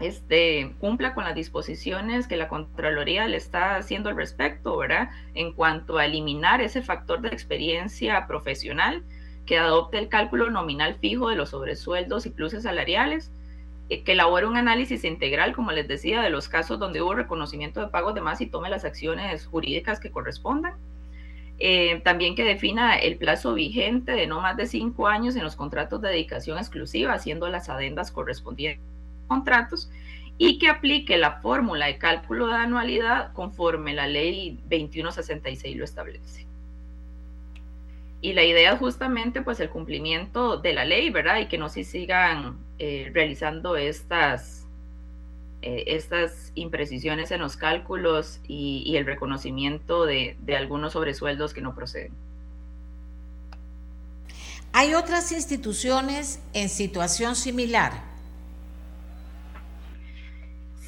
este, cumpla con las disposiciones que la Contraloría le está haciendo al respecto, ¿verdad? En cuanto a eliminar ese factor de experiencia profesional que adopte el cálculo nominal fijo de los sobresueldos y pluses salariales, eh, que elabore un análisis integral, como les decía, de los casos donde hubo reconocimiento de pagos de más y tome las acciones jurídicas que correspondan. Eh, también que defina el plazo vigente de no más de cinco años en los contratos de dedicación exclusiva, haciendo las adendas correspondientes contratos y que aplique la fórmula de cálculo de anualidad conforme la ley 2166 lo establece. Y la idea es justamente pues el cumplimiento de la ley, ¿verdad? Y que no se sigan eh, realizando estas, eh, estas imprecisiones en los cálculos y, el reconocimiento de, de algunos sobresueldos que no proceden. Hay otras instituciones en situación similar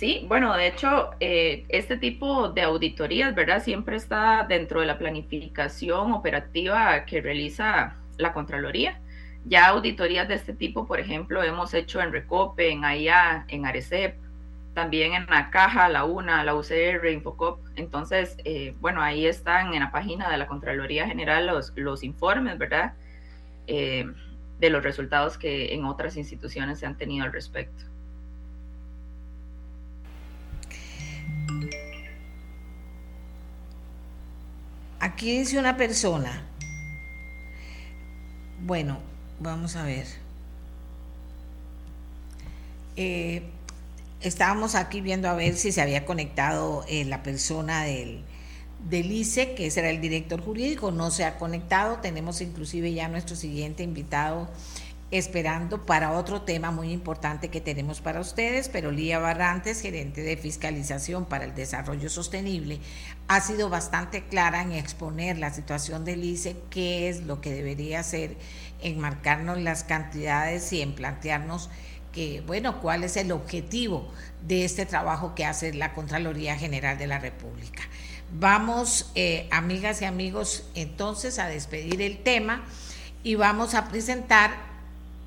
Sí, bueno, de hecho, eh, este tipo de auditorías, ¿verdad? Siempre está dentro de la planificación operativa que realiza la Contraloría. Ya auditorías de este tipo, por ejemplo, hemos hecho en Recope, en AIA, en Arecep, también en la Caja, la UNA, la UCR, Infocop. Entonces, eh, bueno, ahí están en la página de la Contraloría General los, los informes, ¿verdad? Eh, de los resultados que en otras instituciones se han tenido al respecto. Aquí dice una persona, bueno, vamos a ver. Eh, estábamos aquí viendo a ver si se había conectado eh, la persona del, del ICE, que ese era el director jurídico, no se ha conectado. Tenemos inclusive ya nuestro siguiente invitado esperando para otro tema muy importante que tenemos para ustedes, pero Lía Barrantes, gerente de fiscalización para el desarrollo sostenible, ha sido bastante clara en exponer la situación del ICE, qué es lo que debería hacer, en marcarnos las cantidades y en plantearnos que, bueno, cuál es el objetivo de este trabajo que hace la Contraloría General de la República. Vamos, eh, amigas y amigos, entonces a despedir el tema y vamos a presentar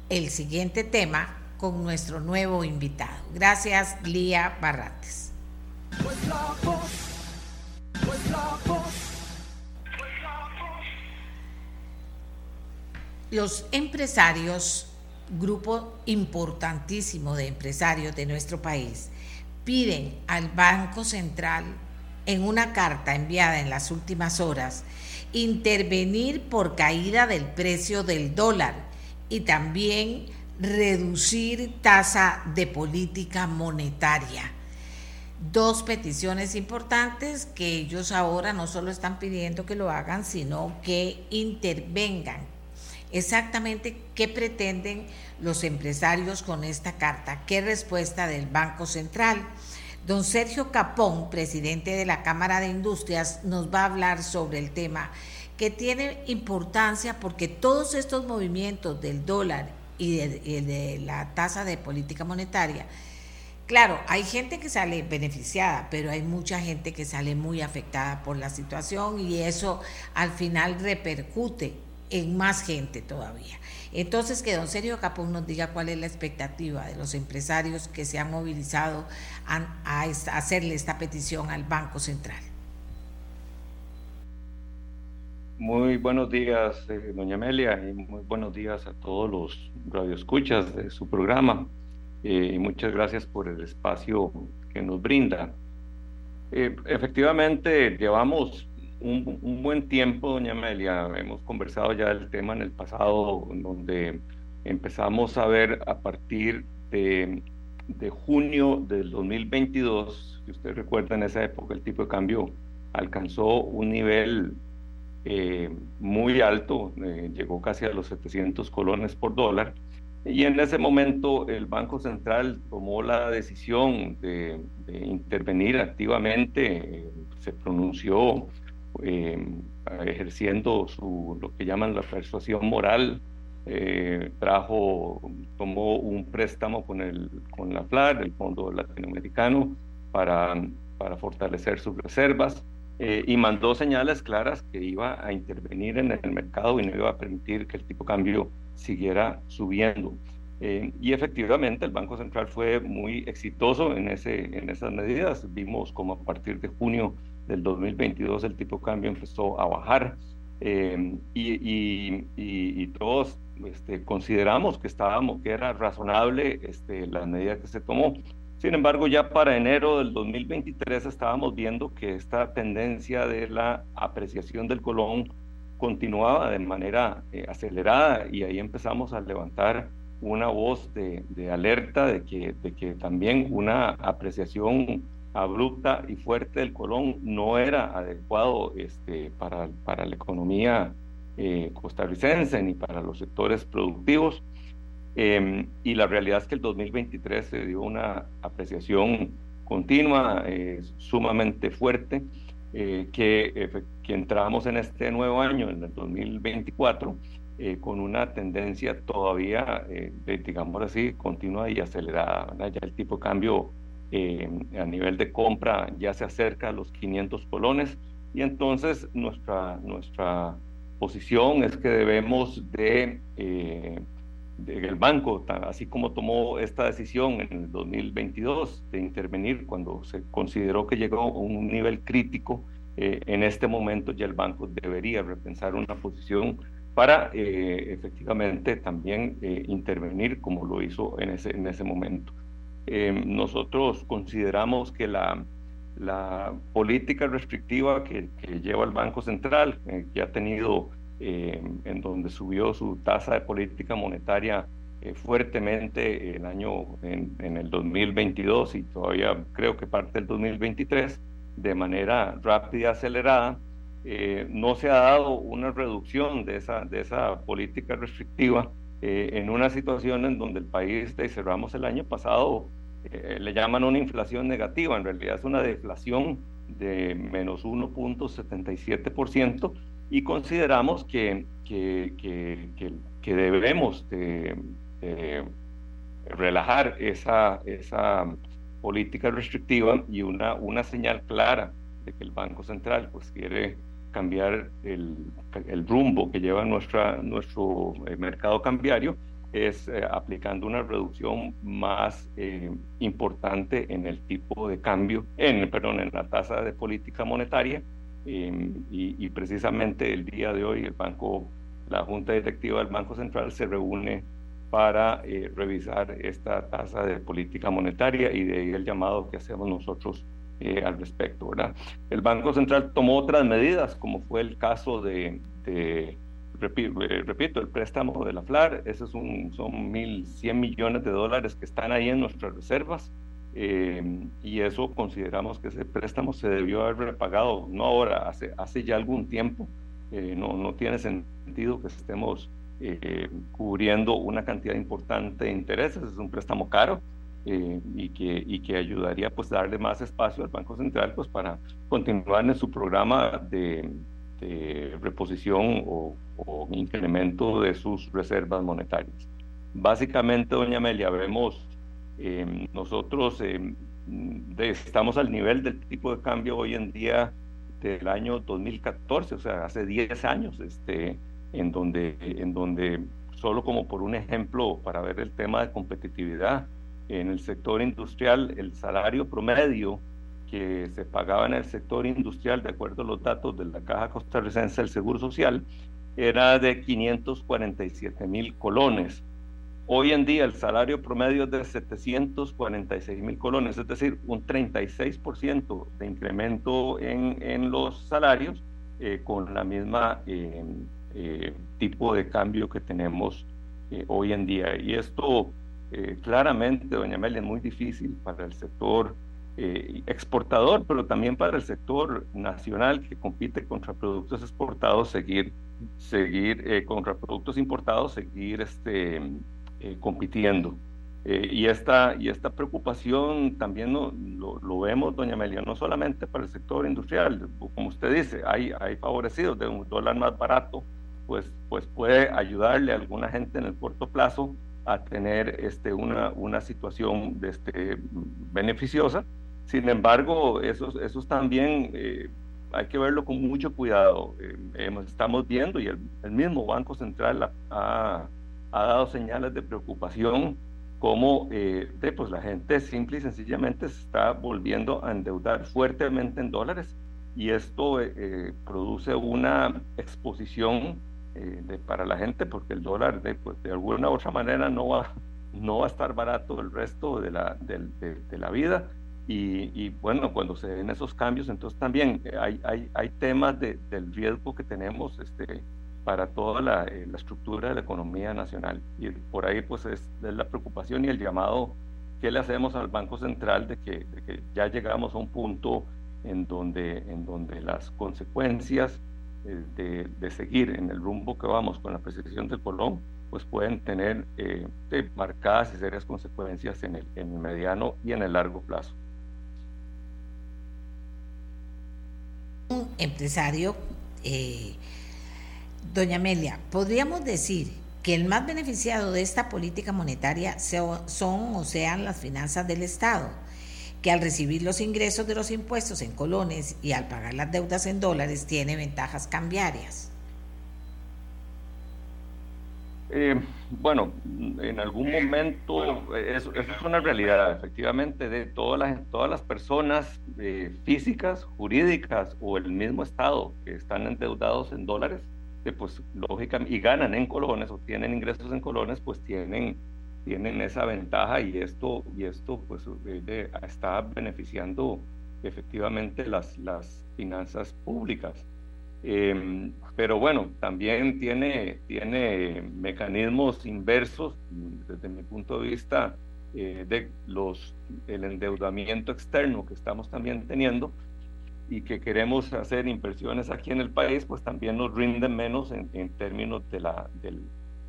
el siguiente tema con nuestro nuevo invitado. Gracias, Lía Barrates. Los empresarios, grupo importantísimo de empresarios de nuestro país, piden al Banco Central en una carta enviada en las últimas horas intervenir por caída del precio del dólar y también reducir tasa de política monetaria. Dos peticiones importantes que ellos ahora no solo están pidiendo que lo hagan, sino que intervengan. Exactamente qué pretenden los empresarios con esta carta, qué respuesta del Banco Central. Don Sergio Capón, presidente de la Cámara de Industrias, nos va a hablar sobre el tema que tiene importancia porque todos estos movimientos del dólar y de, la tasa de política monetaria, claro, hay gente que sale beneficiada, pero hay mucha gente que sale muy afectada por la situación y eso al final repercute en más gente todavía. Entonces, que don Sergio Capón nos diga cuál es la expectativa de los empresarios que se han movilizado a hacerle esta petición al Banco Central. Muy buenos días, eh, doña Amelia, y muy buenos días a todos los radioescuchas de su programa. Eh, y muchas gracias por el espacio que nos brinda. Eh, efectivamente, llevamos un, buen tiempo, doña Amelia. Hemos conversado ya del tema en el pasado, donde empezamos a ver a partir de, de junio del 2022, si usted recuerda en esa época, el tipo de cambio alcanzó un nivel eh, muy alto, eh, llegó casi a los 700 colones por dólar. Y en ese momento el Banco Central tomó la decisión de, intervenir activamente, eh, se pronunció ejerciendo su, lo que llaman la persuasión moral, trajo, tomó un préstamo con, el, con la FLAR, el Fondo Latinoamericano, para, para fortalecer sus reservas. Eh, y mandó señales claras que iba a intervenir en el mercado y no iba a permitir que el tipo de cambio siguiera subiendo. Eh, y efectivamente el Banco Central fue muy exitoso en, ese, en esas medidas. Vimos como a partir de junio del 2022 el tipo de cambio empezó a bajar eh, y, y, y, todos este, consideramos que, estábamos, que era razonable este, la medida que se tomó. Sin embargo, ya para enero del 2023 estábamos viendo que esta tendencia de la apreciación del colón continuaba de manera eh, acelerada y ahí empezamos a levantar una voz de, alerta de que, también una apreciación abrupta y fuerte del colón no era adecuado este, para, para la economía eh, costarricense ni para los sectores productivos. Em, y la realidad es que el 2023 se dio una apreciación continua, eh, sumamente fuerte, eh, que, que entramos en este nuevo año, en el 2024, eh, con una tendencia todavía, digamos así, continua y acelerada. Ya el tipo de cambio eh, a nivel de compra ya se acerca a los 500 colones y entonces nuestra, nuestra posición es que debemos de, eh, el banco, así como tomó esta decisión en el 2022 de intervenir cuando se consideró que llegó a un nivel crítico, eh, en este momento ya el banco debería repensar una posición para eh, efectivamente también intervenir como lo hizo en ese, en ese momento. nosotros consideramos que la, la política restrictiva que, lleva el Banco Central, eh, que ha tenido, eh, en donde subió su tasa de política monetaria eh, fuertemente el año en, el 2022 y todavía creo que parte del 2023, de manera rápida y acelerada, no se ha dado una reducción de esa, de esa política restrictiva en una situación en donde el país, cerramos el año pasado, eh, le llaman una inflación negativa, en realidad es una deflación de menos 1.77% y consideramos que, que, que, debemos relajar esa, esa política restrictiva y una, una señal clara de que el Banco Central pues, quiere cambiar el, el rumbo que lleva nuestra, nuestro eh, mercado cambiario es eh, aplicando una reducción más eh, importante en el tipo de cambio, en, perdón, en la tasa de política monetaria. Em, y, precisamente el día de hoy el banco, la Junta Directiva del Banco Central se reúne para eh, revisar esta tasa de política monetaria y de ahí el llamado que hacemos nosotros al respecto. ¿verdad? El Banco Central tomó otras medidas, como fue el caso de eh, repito, el préstamo de la FLAR, esos son, son 1.100 millones de dólares que están ahí en nuestras reservas. Eh, y eso consideramos que ese préstamo se debió haber repagado, no ahora, hace, hace ya algún tiempo. Eh, no, no tiene sentido que estemos cubriendo una cantidad importante de intereses, es un préstamo caro y, que, y que ayudaría pues darle más espacio al Banco Central pues para continuar en su programa de, de reposición o o incremento de sus reservas monetarias. Básicamente, doña Amelia, vemos, em, nosotros em, estamos al nivel del tipo de cambio hoy en día del año 2014, o sea, hace 10 años, este, en, donde, en donde, solo como por un ejemplo, para ver el tema de competitividad, en el sector industrial, el salario promedio que se pagaba en el sector industrial, de acuerdo a los datos de la Caja Costarricense del Seguro Social, era de 547 mil colones. Hoy en día el salario promedio es de 746 mil colones, es decir, un 36% de incremento en, en, los salarios eh, con la misma eh, eh, tipo de cambio que tenemos hoy en día. Y esto claramente, doña Amelia, es muy difícil para el sector exportador, pero también para el sector nacional que compite contra productos exportados, seguir seguir contra productos importados, seguir este, eh, compitiendo. Eh, y, esta, y esta preocupación también lo, vemos, doña Amelia, no solamente para el sector industrial, como usted dice, hay, hay favorecidos de un dólar más barato, pues, pues puede ayudarle a alguna gente en el corto plazo a tener este, una, una situación este, beneficiosa. Sin embargo, esos, esos también hay que verlo con mucho cuidado. Eh, estamos viendo y el, mismo Banco Central ha, dado señales de preocupación como eh, pues la gente simple y sencillamente se está volviendo a endeudar fuertemente en dólares. Y esto eh, produce una exposición para la gente porque el dólar de, pues, de alguna u otra manera no va, no va a estar barato el resto de la, de la vida. Y, bueno, cuando se ven esos cambios, entonces también hay, hay, hay temas de, del riesgo que tenemos este, para toda la, eh, la, estructura de la economía nacional. Y por ahí pues es, la preocupación y el llamado que le hacemos al Banco Central de que, de que ya llegamos a un punto en donde, en donde las consecuencias eh, de, de, seguir en el rumbo que vamos con la precisión del Colón, pues pueden tener eh, marcadas y serias consecuencias en el, en el mediano y en el largo plazo. un empresario, eh, doña Amelia, podríamos decir que el más beneficiado de esta política monetaria son o sean las finanzas del Estado, que al recibir los ingresos de los impuestos en colones y al pagar las deudas en dólares tiene ventajas cambiarias. Eh, bueno, en algún momento, eso, es una realidad, efectivamente, de todas las, todas las personas eh, físicas, jurídicas o el mismo Estado que están endeudados en dólares, pues lógicamente, y ganan en colones o tienen ingresos en colones, pues tienen, tienen esa ventaja y esto, y esto pues está beneficiando efectivamente las, las finanzas públicas. Em, pero bueno, también tiene, tiene mecanismos inversos desde mi punto de vista eh, de los, el endeudamiento externo que estamos también teniendo y que queremos hacer inversiones aquí en el país, pues también nos rinden menos en, en términos de, la, del,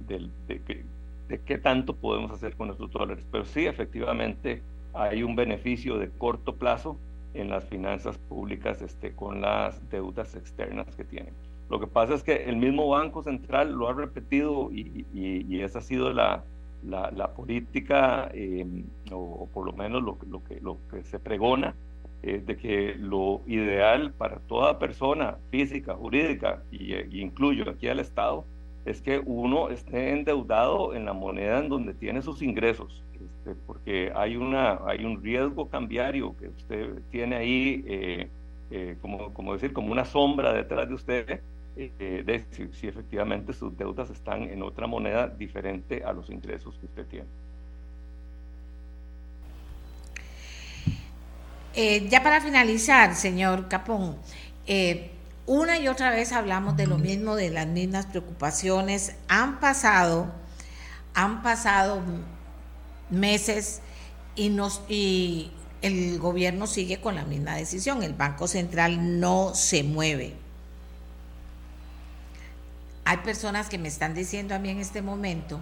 del, de, de qué tanto podemos hacer con nuestros dólares. Pero sí, efectivamente, hay un beneficio de corto plazo en las finanzas públicas este, con las deudas externas que tienen. Lo que pasa es que el mismo Banco Central lo ha repetido y, y, esa ha sido la, la, la política, em, o, por lo menos lo, lo, que, lo que se pregona, eh, de que lo ideal para toda persona física, jurídica, y, y incluyo aquí al Estado, es que uno esté endeudado en la moneda en donde tiene sus ingresos este, porque hay, una, hay un riesgo cambiario que usted tiene ahí, eh, eh, como, como decir, como una sombra detrás de usted, eh, de si, efectivamente sus deudas están en otra moneda diferente a los ingresos que usted tiene. Ya para finalizar, señor Capón, una y otra vez hablamos de lo mismo, de las mismas preocupaciones. Han pasado, han pasado meses y, nos, y el gobierno sigue con la misma decisión. El Banco Central no se mueve. Hay personas que me están diciendo a mí en este momento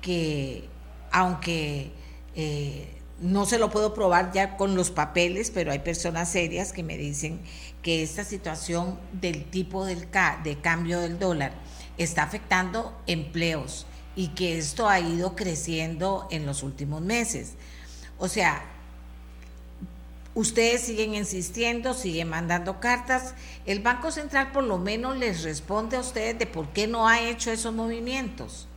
que aunque eh, no se lo puedo probar ya con los papeles, pero hay personas serias que me dicen que esta situación del tipo del de cambio del dólar está afectando empleos, y que esto ha ido creciendo en los últimos meses. O sea, ustedes siguen insistiendo, siguen mandando cartas. El Banco Central por lo menos les responde a ustedes de por qué no ha hecho esos movimientos.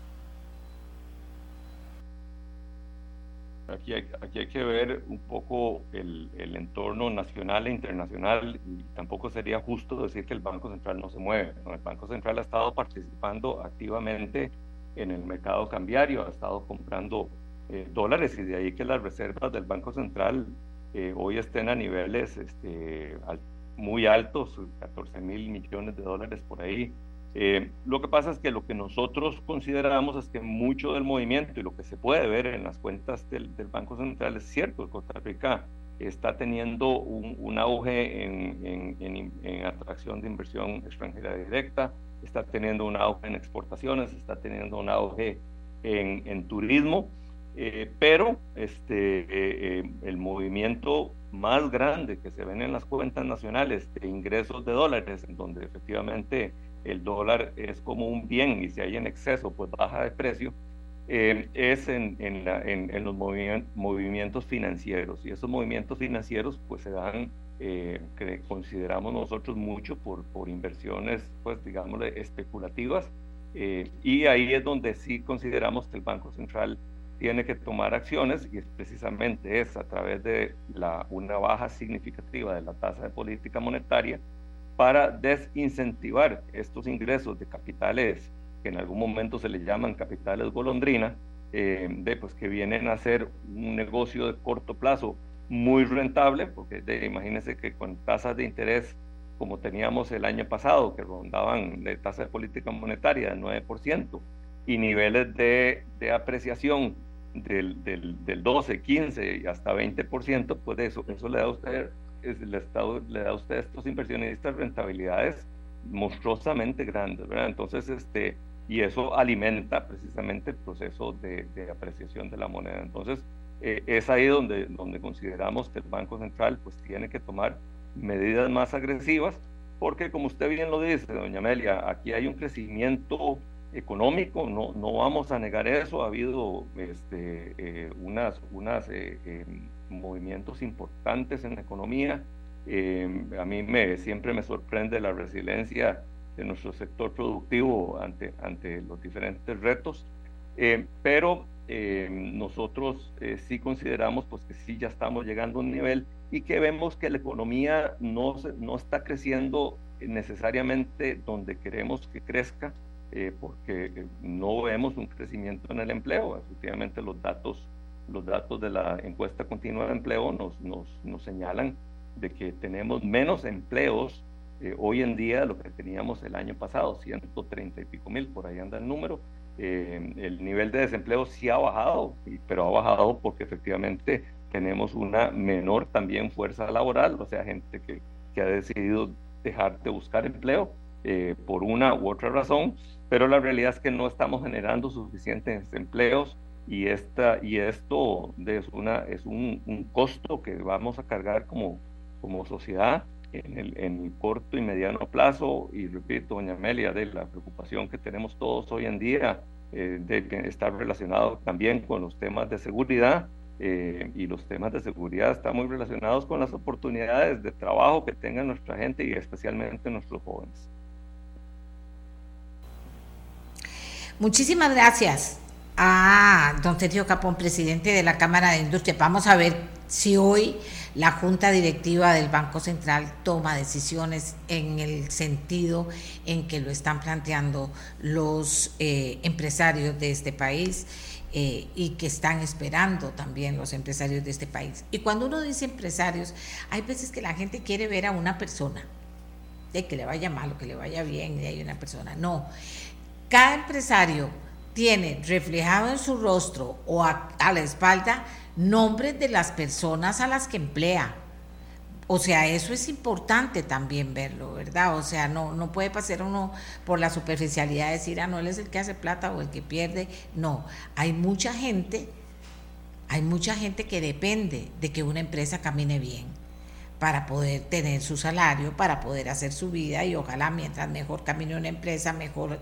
Aquí hay, aquí hay que ver un poco el, el, entorno nacional e internacional y tampoco sería justo decir que el Banco Central no se mueve. El Banco Central ha estado participando activamente en el mercado cambiario, ha estado comprando eh, dólares y de ahí que las reservas del Banco Central eh, hoy estén a niveles este, muy altos, 14 mil millones de dólares por ahí. Eh, lo que pasa es que lo que nosotros consideramos es que mucho del movimiento y lo que se puede ver en las cuentas del, Banco Central es cierto, Costa Rica está teniendo un, auge en, en, atracción de inversión extranjera directa, está teniendo un auge en exportaciones, está teniendo un auge en, en turismo, eh, pero este, eh, eh, el movimiento más grande que se ven en las cuentas nacionales de ingresos de dólares, en donde efectivamente el dólar es como un bien y si hay en exceso, pues baja de precio, es en, en, la, en, en los movimientos financieros. Y esos movimientos financieros pues se dan eh, que consideramos nosotros mucho por, por inversiones, pues digamos, especulativas. Eh, y ahí es donde sí consideramos que el Banco Central tiene que tomar acciones y precisamente es a través de la, una baja significativa de la tasa de política monetaria para desincentivar estos ingresos de capitales que en algún momento se les llaman capitales golondrina, eh, de, pues, que vienen a ser un negocio de corto plazo muy rentable, porque imagínense que con tasas de interés como teníamos el año pasado, que rondaban de tasa de política monetaria del 9%, y niveles de, de apreciación del, del, del, 12, 15 y hasta 20%, pues eso, eso le da a usted, Estado le da usted a estos inversionistas rentabilidades monstruosamente grandes, ¿verdad? Entonces, este, y eso alimenta precisamente el proceso de, de apreciación de la moneda. Entonces, eh, es ahí donde, donde consideramos que el Banco Central pues tiene que tomar medidas más agresivas, porque como usted bien lo dice, doña Amelia, aquí hay un crecimiento económico, no, no vamos a negar eso, ha habido este, eh, unas, unas eh, em, movimientos importantes en la economía, em, a mí me, siempre me sorprende la resiliencia de nuestro sector productivo ante, ante los diferentes retos, em, pero nosotros sí consideramos pues, que sí ya estamos llegando a un nivel y que vemos que la economía no, no está creciendo necesariamente donde queremos que crezca, eh, porque eh, no vemos un crecimiento en el empleo. Efectivamente, los datos, los datos de la encuesta continua de empleo nos, nos, nos señalan de que tenemos menos empleos eh, hoy en día de lo que teníamos el año pasado, 130 y pico mil, por ahí anda el número. el nivel de desempleo sí ha bajado, pero ha bajado porque efectivamente tenemos una menor también fuerza laboral, o sea, gente que, que ha decidido dejar de buscar empleo eh, por una u otra razón, pero la realidad es que no estamos generando suficientes empleos y, esta, y esto es, una, es un, costo que vamos a cargar como, como sociedad en el, en el, corto y mediano plazo. Y repito, doña Amelia, de la preocupación que tenemos todos hoy en día eh, de que está relacionado también con los temas de seguridad eh, y los temas de seguridad están muy relacionados con las oportunidades de trabajo que tenga nuestra gente y especialmente nuestros jóvenes. Muchísimas gracias a don Sergio Capón, presidente de la Cámara de Industria. Vamos a ver si hoy la Junta Directiva del Banco Central toma decisiones en el sentido en que lo están planteando los eh, empresarios de este país eh, y que están esperando también los empresarios de este país. Y cuando uno dice empresarios, hay veces que la gente quiere ver a una persona, de que le vaya mal o que le vaya bien, y hay una persona. No, cada empresario tiene reflejado en su rostro o a la espalda nombres de las personas a las que emplea o sea, eso es importante también verlo, ¿verdad? O sea, no, no puede pasar uno por la superficialidad de decir, ah, no, él es el que hace plata o el que pierde. No, hay mucha gente, hay mucha gente que depende de que una empresa camine bien para poder tener su salario, para poder hacer su vida y ojalá mientras mejor camine una empresa, mejor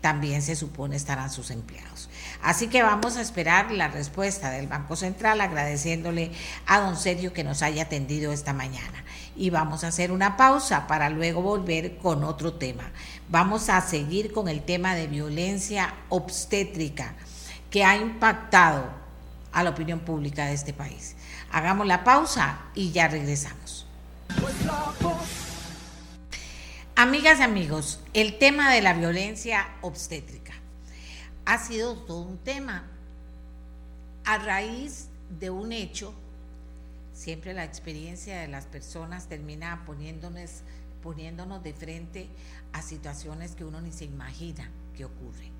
también se supone estarán sus empleados. Así que vamos a esperar la respuesta del Banco Central agradeciéndole a don Sergio que nos haya atendido esta mañana. Y vamos a hacer una pausa para luego volver con otro tema. Vamos a seguir con el tema de violencia obstétrica que ha impactado a la opinión pública de este país. Hagamos la pausa y ya regresamos. Amigas y amigos, el tema de la violencia obstétrica ha sido todo un tema a raíz de un hecho. Siempre la experiencia de las personas termina poniéndonos, poniéndonos de frente a situaciones que uno ni se imagina que ocurren.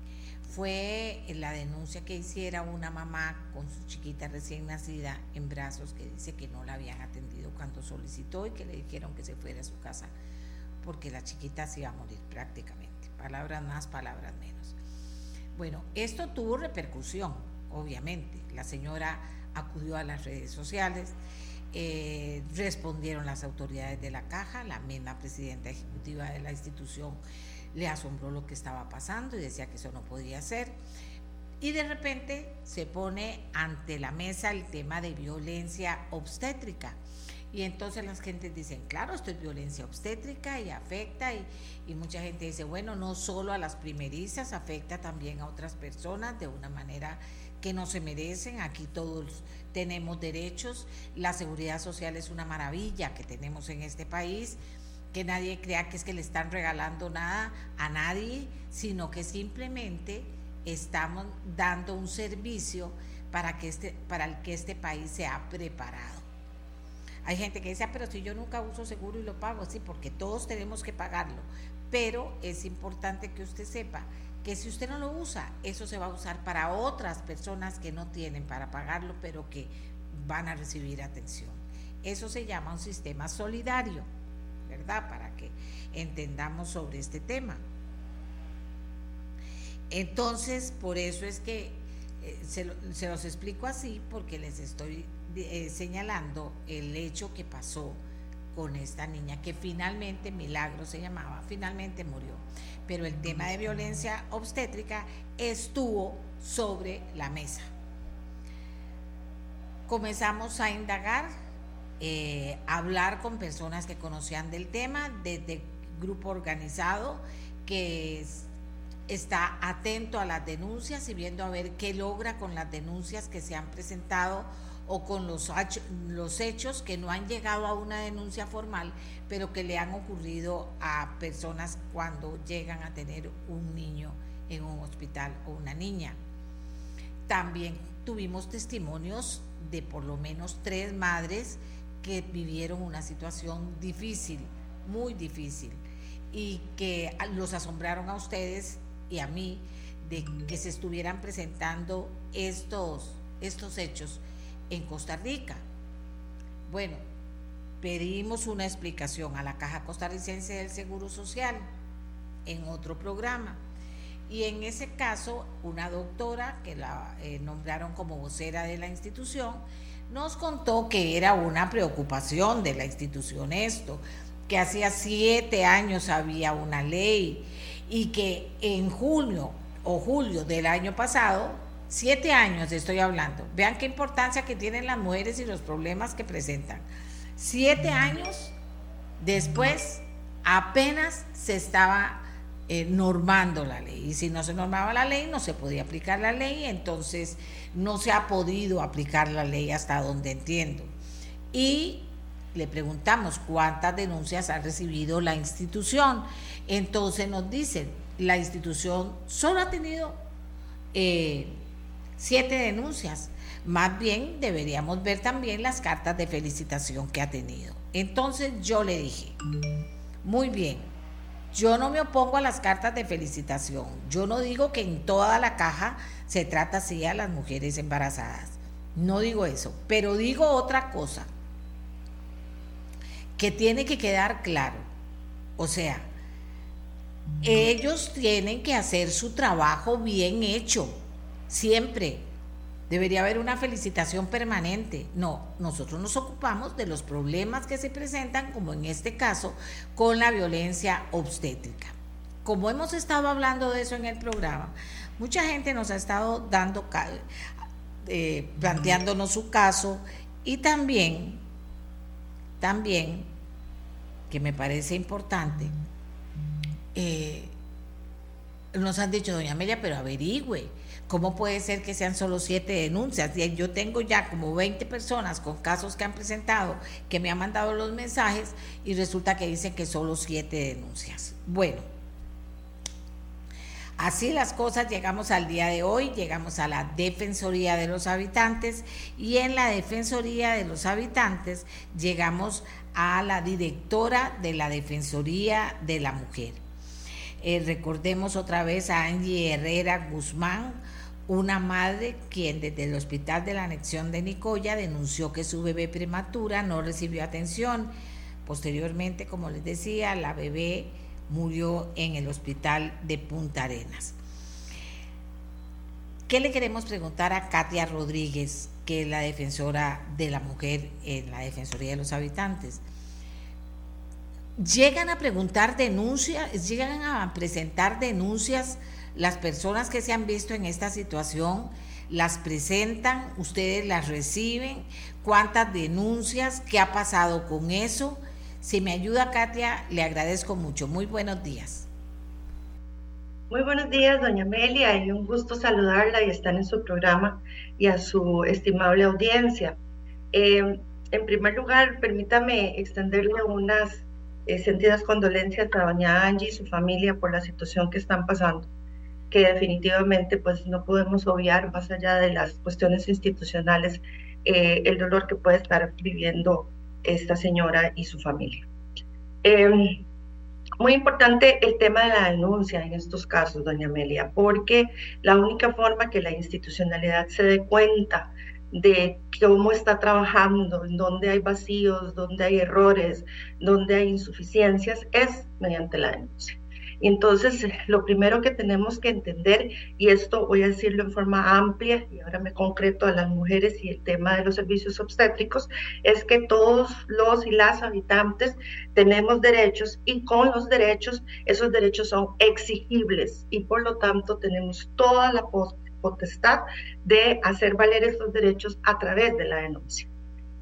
Fue la denuncia que hiciera una mamá con su chiquita recién nacida en brazos que dice que no la habían atendido cuando solicitó y que le dijeron que se fuera a su casa porque la chiquita se iba a morir prácticamente. Palabras más, palabras menos. Bueno, esto tuvo repercusión, obviamente. La señora acudió a las redes sociales, eh, respondieron las autoridades de la caja, la misma presidenta ejecutiva de la institución le asombró lo que estaba pasando y decía que eso no podía ser. Y de repente se pone ante la mesa el tema de violencia obstétrica. Y entonces las gentes dicen, claro, esto es violencia obstétrica y afecta, y, y, mucha gente dice, bueno, no solo a las primerizas, afecta también a otras personas de una manera que no se merecen, aquí todos tenemos derechos, la seguridad social es una maravilla que tenemos en este país, que nadie crea que es que le están regalando nada a nadie, sino que simplemente estamos dando un servicio para que este, para el que este país sea preparado. Hay gente que dice, ah, pero si yo nunca uso seguro y lo pago, sí, porque todos tenemos que pagarlo. Pero es importante que usted sepa que si usted no lo usa, eso se va a usar para otras personas que no tienen para pagarlo, pero que van a recibir atención. Eso se llama un sistema solidario, Para que entendamos sobre este tema. Entonces, por eso es que eh, se, se los explico así, porque les estoy eh, señalando el hecho que pasó con esta niña, que finalmente, Milagro se llamaba, finalmente murió. Pero el tema de violencia obstétrica estuvo sobre la mesa. Comenzamos a indagar, eh, hablar con personas que conocían del tema, desde grupo organizado que está atento a las denuncias y viendo a ver qué logra con las denuncias que se han presentado o con los, los hechos que no han llegado a una denuncia formal, pero que le han ocurrido a personas cuando llegan a tener un niño en un hospital o una niña. También tuvimos testimonios de por lo menos tres madres que vivieron una situación difícil, muy difícil, y que los asombraron a ustedes y a mí de que se estuvieran presentando estos, estos hechos en Costa Rica. Bueno, pedimos una explicación a la Caja Costarricense del Seguro Social en otro programa. Y en ese caso, una doctora que la eh, nombraron como vocera de la institución, nos contó que era una preocupación de la institución esto, que hacía siete años había una ley y que en junio o julio del año pasado Siete años estoy hablando. Vean qué importancia que tienen las mujeres y los problemas que presentan. Siete años después apenas se estaba eh, normando la ley. Y si no se normaba la ley, no se podía aplicar la ley. Entonces no se ha podido aplicar la ley hasta donde entiendo. Y le preguntamos cuántas denuncias ha recibido la institución. Entonces nos dicen, la institución solo ha tenido... Eh, siete denuncias. Más bien deberíamos ver también las cartas de felicitación que ha tenido. Entonces yo le dije, muy bien, yo no me opongo a las cartas de felicitación. Yo no digo que en toda la caja se trata así a las mujeres embarazadas. No digo eso, pero digo otra cosa que tiene que quedar claro. O sea, ellos tienen que hacer su trabajo bien hecho siempre. Debería haber una felicitación permanente. No, nosotros nos ocupamos de los problemas que se presentan, como en este caso, con la violencia obstétrica. Como hemos estado hablando de eso en el programa, mucha gente nos ha estado dando, eh, planteándonos su caso y también, también, que me parece importante, eh, nos han dicho, doña Amelia, pero averigüe ¿Cómo puede ser que sean solo siete denuncias? Yo tengo ya como 20 personas con casos que han presentado, que me han mandado los mensajes y resulta que dicen que solo siete denuncias. Bueno, así las cosas, llegamos al día de hoy, llegamos a la Defensoría de los Habitantes y en la Defensoría de los Habitantes llegamos a la directora de la Defensoría de la Mujer. Eh, recordemos otra vez a Angie Herrera Guzmán, una madre quien desde el hospital de la anexión de Nicoya denunció que su bebé prematura no recibió atención. Posteriormente, como les decía, la bebé murió en el hospital de Punta Arenas. ¿Qué le queremos preguntar a Katia Rodríguez, que es la defensora de la mujer en la Defensoría de los Habitantes? Llegan a preguntar denuncias, llegan a presentar denuncias las personas que se han visto en esta situación las presentan, ustedes las reciben, cuántas denuncias, qué ha pasado con eso. Si me ayuda Katia, le agradezco mucho. Muy buenos días. Muy buenos días, doña Amelia, y un gusto saludarla y estar en su programa y a su estimable audiencia. Eh, en primer lugar, permítame extenderle unas eh, sentidas condolencias a doña Angie y su familia por la situación que están pasando que definitivamente pues no podemos obviar más allá de las cuestiones institucionales eh, el dolor que puede estar viviendo esta señora y su familia. Em, muy importante el tema de la denuncia en estos casos, doña Amelia, porque la única forma que la institucionalidad se dé cuenta de cómo está trabajando, en dónde hay vacíos, dónde hay errores, dónde hay insuficiencias, es mediante la denuncia. Entonces, lo primero que tenemos que entender, y esto voy a decirlo en forma amplia, y ahora me concreto a las mujeres y el tema de los servicios obstétricos, es que todos los y las habitantes tenemos derechos y con los derechos, esos derechos son exigibles y por lo tanto tenemos toda la potestad de hacer valer esos derechos a través de la denuncia.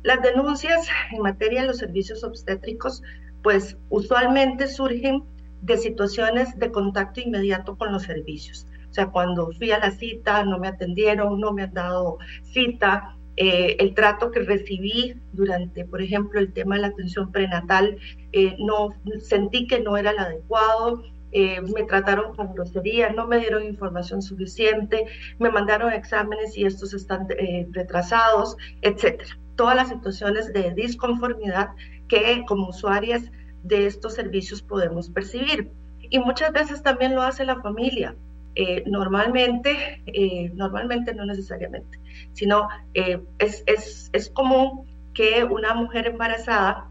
Las denuncias en materia de los servicios obstétricos, pues usualmente surgen de situaciones de contacto inmediato con los servicios. O sea, cuando fui a la cita, no me atendieron, no me han dado cita, eh, el trato que recibí durante, por ejemplo, el tema de la atención prenatal, eh, no sentí que no era el adecuado, eh, me trataron con grosería, no me dieron información suficiente, me mandaron exámenes y estos están retrasados, etcétera. Todas las situaciones de disconformidad que como usuarias de estos servicios podemos percibir. Y muchas veces también lo hace la familia. Eh, normalmente, eh, normalmente no necesariamente, sino eh, es, es, es común que una mujer embarazada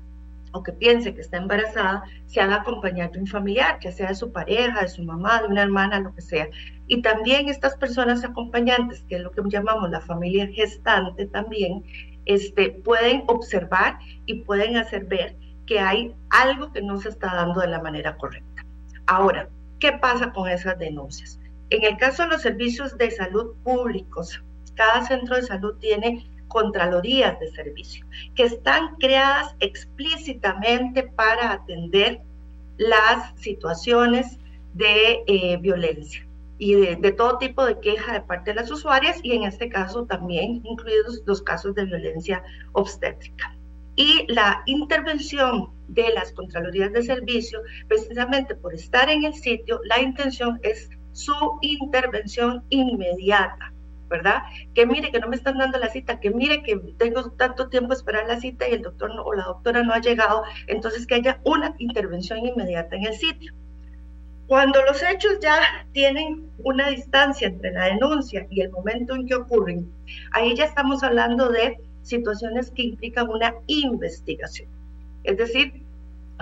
o que piense que está embarazada, se haga acompañar de un familiar, que sea de su pareja, de su mamá, de una hermana, lo que sea. Y también estas personas acompañantes, que es lo que llamamos la familia gestante también, este, pueden observar y pueden hacer ver que hay algo que no se está dando de la manera correcta. Ahora, ¿qué pasa con esas denuncias? En el caso de los servicios de salud públicos, cada centro de salud tiene contralorías de servicio que están creadas explícitamente para atender las situaciones de eh, violencia y de, de, todo tipo de queja de parte de las usuarias y en este caso también incluidos los casos de violencia obstétrica y la intervención de las Contralorías de Servicio, precisamente por estar en el sitio, la intención es su intervención inmediata, ¿verdad? Que mire que no me están dando la cita, que mire que tengo tanto tiempo esperar la cita y el doctor o la doctora no ha llegado, entonces que haya una intervención inmediata en el sitio. Cuando los hechos ya tienen una distancia entre la denuncia y el momento en que ocurren, ahí ya estamos hablando de situaciones que implican una investigación. Es decir,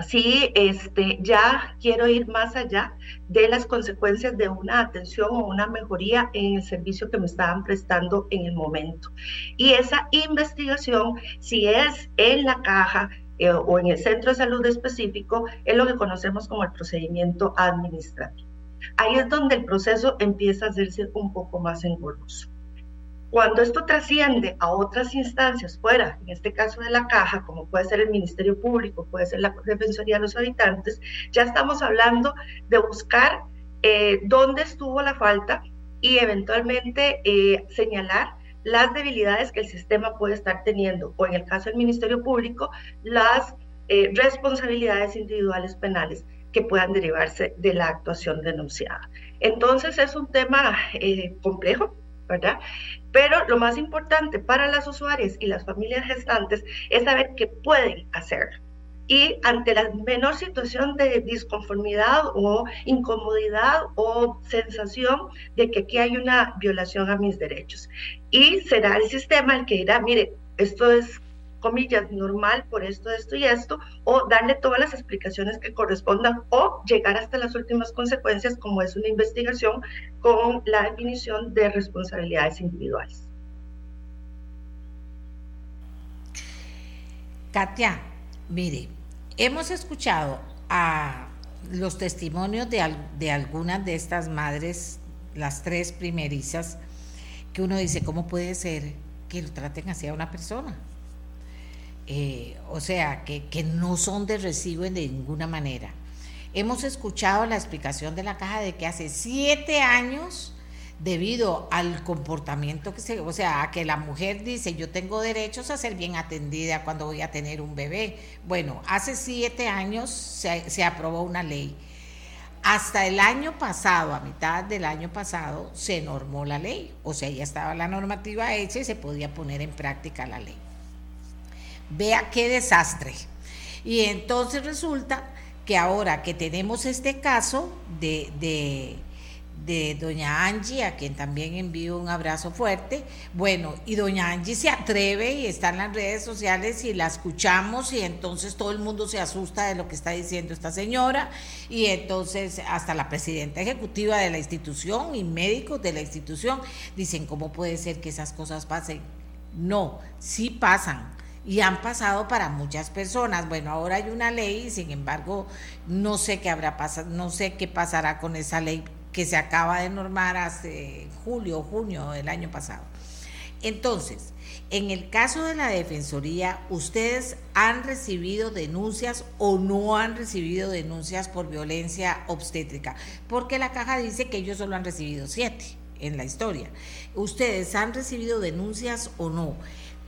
si este, ya quiero ir más allá de las consecuencias de una atención o una mejoría en el servicio que me estaban prestando en el momento. Y esa investigación, si es en la caja, eh, o en el centro de salud específico, es lo que conocemos como el procedimiento administrativo. Ahí es donde el proceso empieza a hacerse un poco más engorroso. Cuando esto trasciende a otras instancias fuera, en este caso de la caja, como puede ser el Ministerio Público, puede ser la Defensoría de los Habitantes, ya estamos hablando de buscar eh, dónde estuvo la falta y eventualmente eh, señalar las debilidades que el sistema puede estar teniendo, o en el caso del Ministerio Público, las eh, responsabilidades individuales penales que puedan derivarse de la actuación denunciada. Entonces es un tema complejo, ¿verdad? Pero lo más importante para las usuarias y las familias gestantes es saber qué pueden hacer. Y ante la menor situación de disconformidad o incomodidad o sensación de que aquí hay una violación a mis derechos. Y será el sistema el que dirá, mire, esto es comillas, normal por esto, esto y esto, o darle todas las explicaciones que correspondan o llegar hasta las últimas consecuencias, como es una investigación con la definición de responsabilidades individuales. Katia, mire, hemos escuchado a los testimonios de, de algunas de estas madres, las tres primerizas, que uno dice, ¿cómo puede ser que lo traten así a una persona? Eh, o sea, que, no son de recibo de ninguna manera. Hemos escuchado la explicación de la caja de que hace siete años, debido al comportamiento que se, o sea, a que la mujer dice, yo tengo derechos a ser bien atendida cuando voy a tener un bebé. Bueno, hace siete años se, se aprobó una ley. Hasta el año pasado, a mitad del año pasado, se normó la ley. O sea, ya estaba la normativa hecha y se podía poner en práctica la ley. Vea qué desastre. Y entonces resulta que ahora que tenemos este caso de, de doña Angie, a quien también envío un abrazo fuerte. Bueno, y doña Angie se atreve y está en las redes sociales y la escuchamos y entonces todo el mundo se asusta de lo que está diciendo esta señora y entonces hasta la presidenta ejecutiva de la institución y médicos de la institución dicen, ¿cómo puede ser que esas cosas pasen? No, sí pasan y han pasado para muchas personas. Bueno, ahora hay una ley, sin embargo, no sé qué habrá pasado, no sé qué pasará con esa ley que se acaba de normar hace julio o junio del año pasado. Entonces, en el caso de la Defensoría, ¿ustedes han recibido denuncias o no han recibido denuncias por violencia obstétrica? Porque la caja dice que ellos solo han recibido siete en la historia. ¿Ustedes han recibido denuncias o no?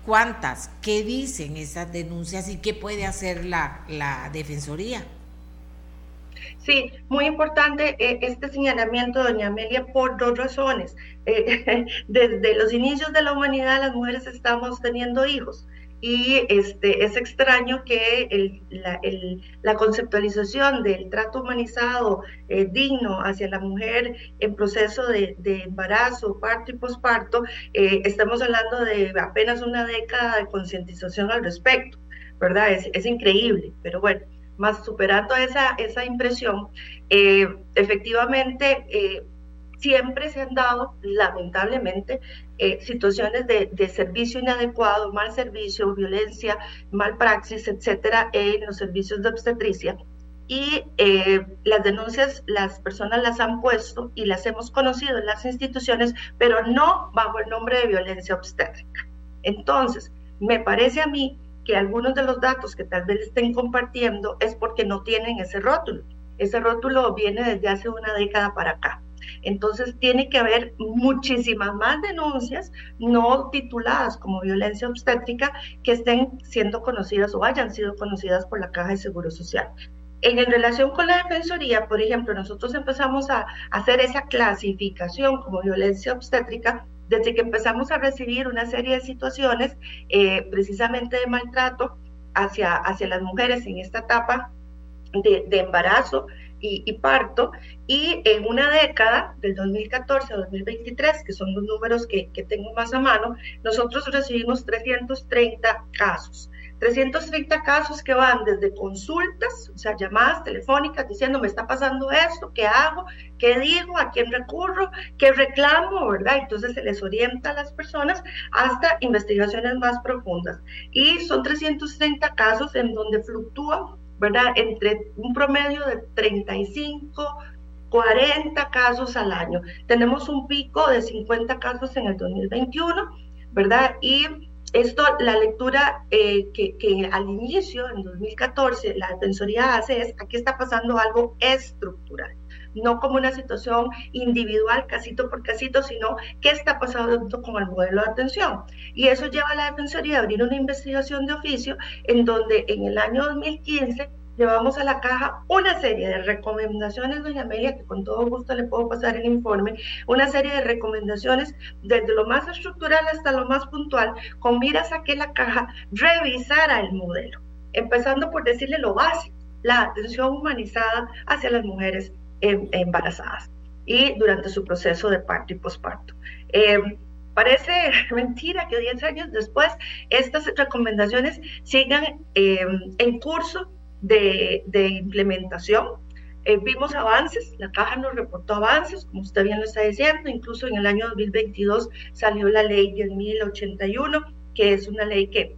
¿Cuántas? ¿Qué dicen esas denuncias y qué puede hacer la, la Defensoría? Sí, muy importante eh, este señalamiento, doña Amelia, por dos razones. Eh, desde los inicios de la humanidad las mujeres estamos teniendo hijos y este, es extraño que la, conceptualización del trato humanizado eh, digno hacia la mujer en proceso de, embarazo, parto y posparto, estamos hablando de apenas una década de concientización al respecto, ¿verdad? Es, es increíble, pero bueno más superando esa, esa impresión, eh, efectivamente eh, siempre se han dado, lamentablemente, eh, situaciones de, de, servicio inadecuado, mal servicio, violencia, mal praxis, etcétera, en los servicios de obstetricia. Y las denuncias las personas las han puesto y las hemos conocido en las instituciones, pero no bajo el nombre de violencia obstétrica. Entonces, me parece a mí que algunos de los datos que tal vez estén compartiendo es porque no tienen ese rótulo. Ese rótulo viene desde hace una década para acá. Entonces tiene que haber muchísimas más denuncias no tituladas como violencia obstétrica que estén siendo conocidas o hayan sido conocidas por la Caja de Seguro Social. En relación con la Defensoría, por ejemplo, nosotros empezamos a hacer esa clasificación como violencia obstétrica desde que empezamos a recibir una serie de situaciones eh, precisamente de maltrato hacia, hacia las mujeres en esta etapa de, embarazo y, parto, y en una década, del 2014 a 2023, que son los números que, que tengo más a mano, nosotros recibimos 330 casos. 330 casos que van desde consultas, o sea, llamadas telefónicas diciendo, me está pasando esto, ¿qué hago? ¿Qué digo? ¿A quién recurro? ¿Qué reclamo? ¿Verdad? Entonces se les orienta a las personas hasta investigaciones más profundas. Y son 330 casos en donde fluctúan, ¿verdad? Entre un promedio de 35, 40 casos al año. Tenemos un pico de 50 casos en el 2021, ¿verdad? Y esto, la lectura eh, que, al inicio, en 2014, la Defensoría hace es, aquí está pasando algo estructural, no como una situación individual, casito por casito, sino qué está pasando con el modelo de atención. Y eso lleva a la Defensoría a abrir una investigación de oficio en donde en el año 2015 llevamos a la caja una serie de recomendaciones, doña Amelia, que con todo gusto le puedo pasar el informe, una serie de recomendaciones desde lo más estructural hasta lo más puntual, con miras a que la caja revisara el modelo, empezando por decirle lo básico, la atención humanizada hacia las mujeres embarazadas y durante su proceso de parto y posparto. Em, parece mentira que 10 años después estas recomendaciones sigan em, en curso de, implementación. Eh, vimos avances, la caja nos reportó avances, como usted bien lo está diciendo, incluso en el año 2022 salió la ley 10.081, que es una ley que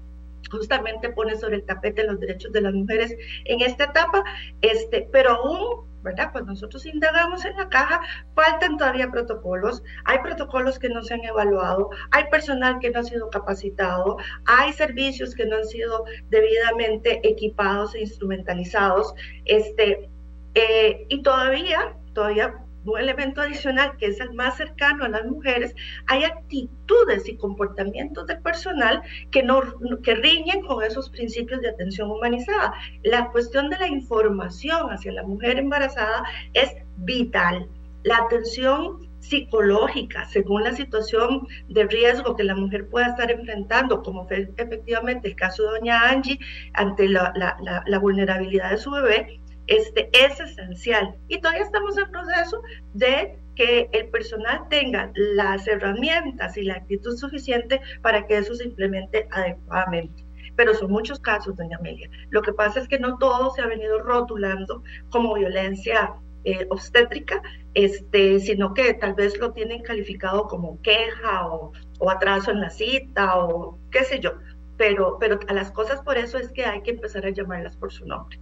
justamente pone sobre el tapete los derechos de las mujeres en esta etapa, este, pero aún ¿verdad? Cuando nosotros indagamos en la caja, faltan todavía protocolos, hay protocolos que no se han evaluado, hay personal que no ha sido capacitado, hay servicios que no han sido debidamente equipados e instrumentalizados, este, eh, y todavía, todavía un elemento adicional que es el más cercano a las mujeres, hay actitudes y comportamientos del personal que, no, que riñen con esos principios de atención humanizada. La cuestión de la información hacia la mujer embarazada es vital. La atención psicológica, según la situación de riesgo que la mujer pueda estar enfrentando, como fue efectivamente el caso de doña Angie, ante la, la, la vulnerabilidad de su bebé, este, es esencial. Y todavía estamos en proceso de que el personal tenga las herramientas y la actitud suficiente para que eso se implemente adecuadamente pero son muchos casos, doña Amelia. Lo que pasa es que no todo se ha venido rotulando como violencia eh, obstétrica, este, sino que tal vez lo tienen calificado como queja o, o, atraso en la cita o qué sé yo. Pero, pero a las cosas por eso es que hay que empezar a llamarlas por su nombre.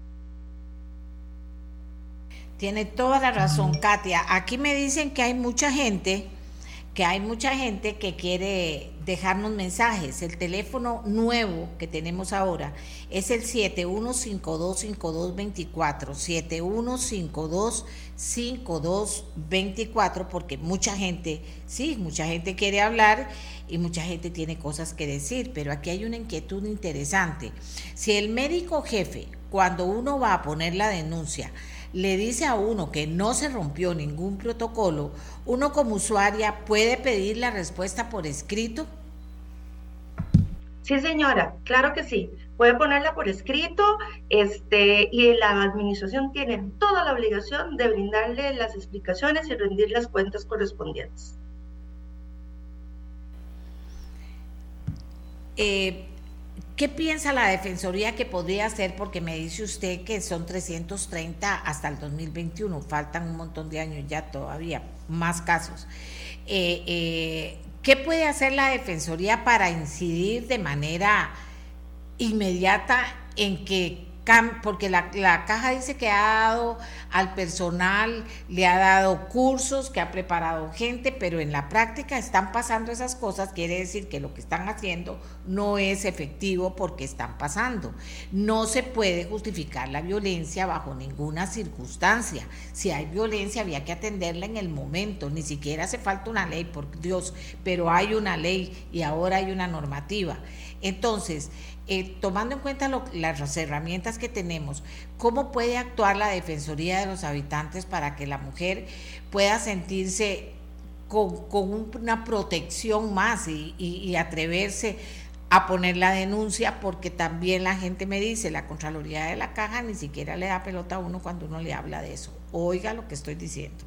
Tiene toda la razón, Katia. Aquí me dicen que hay mucha gente, que hay mucha gente que quiere dejarnos mensajes. El teléfono nuevo que tenemos ahora es el 71525224, 71525224, porque mucha gente, sí, mucha gente quiere hablar y mucha gente tiene cosas que decir, pero aquí hay una inquietud interesante. Si el médico jefe, cuando uno va a poner la denuncia, le dice a uno que no se rompió ningún protocolo, uno como usuaria puede pedir la respuesta por escrito. Sí, señora, claro que sí. Puede ponerla por escrito este, y la administración tiene toda la obligación de brindarle las explicaciones y rendir las cuentas correspondientes. Eh, ¿Qué piensa la Defensoría que podría hacer? Porque me dice usted que son 330 hasta el 2021, faltan un montón de años ya todavía, más casos. Eh, eh, ¿Qué puede hacer la Defensoría para incidir de manera inmediata en que porque la, caja dice que ha dado al personal, le ha dado cursos, que ha preparado gente, pero en la práctica están pasando esas cosas, quiere decir que lo que están haciendo no es efectivo porque están pasando. No se puede justificar la violencia bajo ninguna circunstancia. Si hay violencia había que atenderla en el momento, ni siquiera hace falta una ley, por Dios, pero hay una ley y ahora hay una normativa. Entonces, eh, tomando en cuenta las herramientas que tenemos, ¿cómo puede actuar la Defensoría de los Habitantes para que la mujer pueda sentirse con, una protección más y, atreverse a poner la denuncia? Porque también la gente me dice, la Contraloría de la Caja ni siquiera le da pelota a uno cuando uno le habla de eso. Oiga lo que estoy diciendo.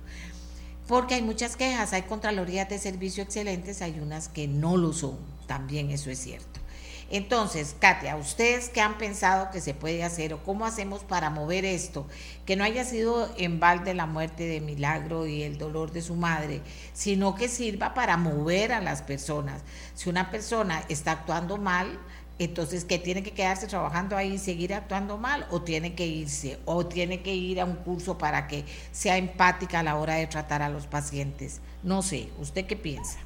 Porque hay muchas quejas, hay Contralorías de servicio excelentes, hay unas que no lo son, también eso es cierto. Entonces, Katia, ¿ustedes qué han pensado que se puede hacer o cómo hacemos para mover esto? Que no haya sido en balde la muerte de Milagro y el dolor de su madre, sino que sirva para mover a las personas. Si una persona está actuando mal, entonces, ¿qué tiene que quedarse trabajando ahí y seguir actuando mal? ¿O tiene que irse? ¿O tiene que ir a un curso para que sea empática a la hora de tratar a los pacientes? No sé, ¿usted qué piensa?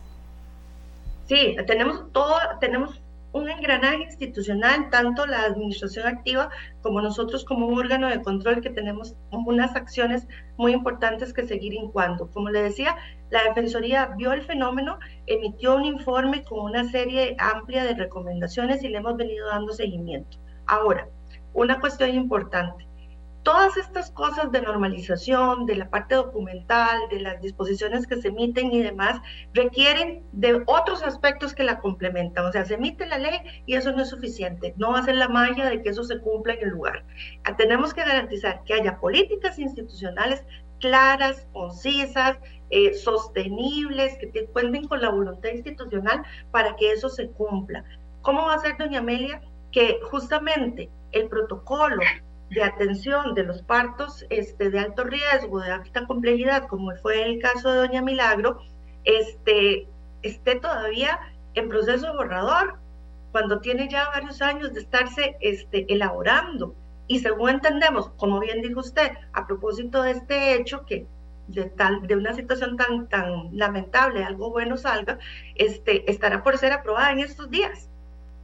Sí, tenemos todo, tenemos un engranaje institucional, tanto la administración activa como nosotros como un órgano de control que tenemos unas acciones muy importantes que seguir en cuanto. Como le decía, la Defensoría vio el fenómeno, emitió un informe con una serie amplia de recomendaciones y le hemos venido dando seguimiento. Ahora, una cuestión importante todas estas cosas de normalización, de la parte documental, de las disposiciones que se emiten y demás, requieren de otros aspectos que la complementan. O sea, se emite la ley y eso no es suficiente. No va a ser la magia de que eso se cumpla en el lugar. Ah, tenemos que garantizar que haya políticas institucionales claras, concisas, eh, sostenibles, que cuenten con la voluntad institucional para que eso se cumpla. ¿Cómo va a ser, doña Amelia, que justamente el protocolo de atención de los partos este, de alto riesgo, de alta complejidad, como fue el caso de Doña Milagro, este, esté todavía en proceso borrador, cuando tiene ya varios años de estarse este, elaborando. Y según entendemos, como bien dijo usted, a propósito de este hecho, que de, tal, de una situación tan, tan lamentable, algo bueno salga, este, estará por ser aprobada en estos días.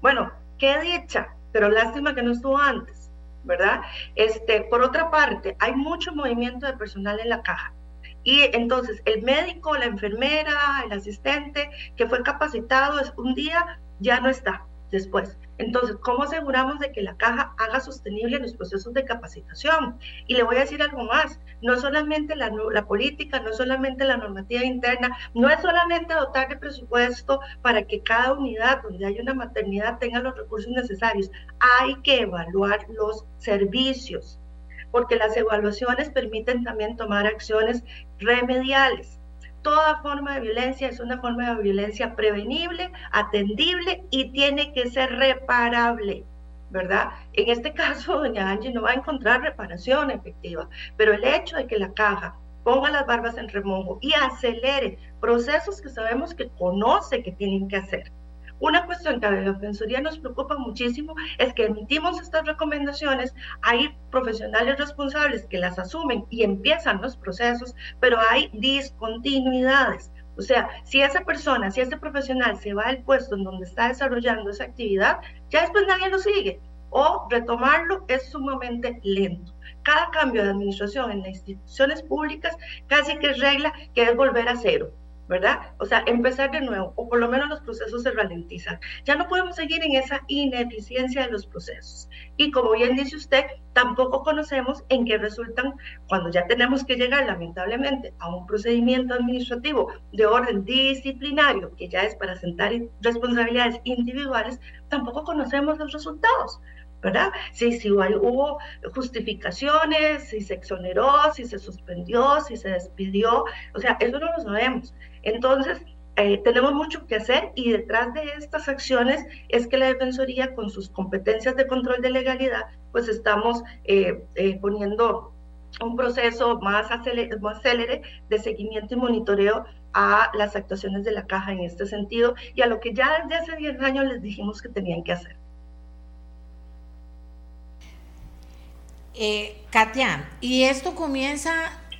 Bueno, qué dicha, pero lástima que no estuvo antes. ¿Verdad? Este, por otra parte, hay mucho movimiento de personal en la caja. Y entonces el médico, la enfermera, el asistente que fue capacitado un día ya no está después. Entonces, ¿cómo aseguramos de que la caja haga sostenible los procesos de capacitación? Y le voy a decir algo más, no solamente la, política, no solamente la normativa interna, no es solamente dotar de presupuesto para que cada unidad donde hay una maternidad tenga los recursos necesarios, hay que evaluar los servicios, porque las evaluaciones permiten también tomar acciones remediales toda forma de violencia es una forma de violencia prevenible, atendible y tiene que ser reparable. ¿verdad? En este caso, doña Angie no va a encontrar reparación efectiva, pero el hecho de que la caja ponga las barbas en remojo y acelere procesos que sabemos que conoce que tienen que hacer, una cuestión que a la Defensoría nos preocupa muchísimo es que emitimos estas recomendaciones, hay profesionales responsables que las asumen y empiezan los procesos, pero hay discontinuidades. O sea, si esa persona, si ese profesional se va al puesto en donde está desarrollando esa actividad, ya después nadie lo sigue. O retomarlo es sumamente lento. Cada cambio de administración en las instituciones públicas casi que es regla que es volver a cero. ¿Verdad? O sea, empezar de nuevo, o por lo menos los procesos se ralentizan. Ya no podemos seguir en esa ineficiencia de los procesos. Y como bien dice usted, tampoco conocemos en qué resultan cuando ya tenemos que llegar, lamentablemente, a un procedimiento administrativo de orden disciplinario, que ya es para sentar responsabilidades individuales, tampoco conocemos los resultados. ¿verdad? Si, si hubo justificaciones, si se exoneró, si se suspendió, si se despidió, o sea, eso no lo sabemos. Entonces, eh, tenemos mucho que hacer y detrás de estas acciones es que la Defensoría, con sus competencias de control de legalidad, pues estamos eh, eh, poniendo un proceso más acelere, más célere de seguimiento y monitoreo a las actuaciones de la caja en este sentido y a lo que ya desde hace 10 años les dijimos que tenían que hacer. Katia, y esto comienza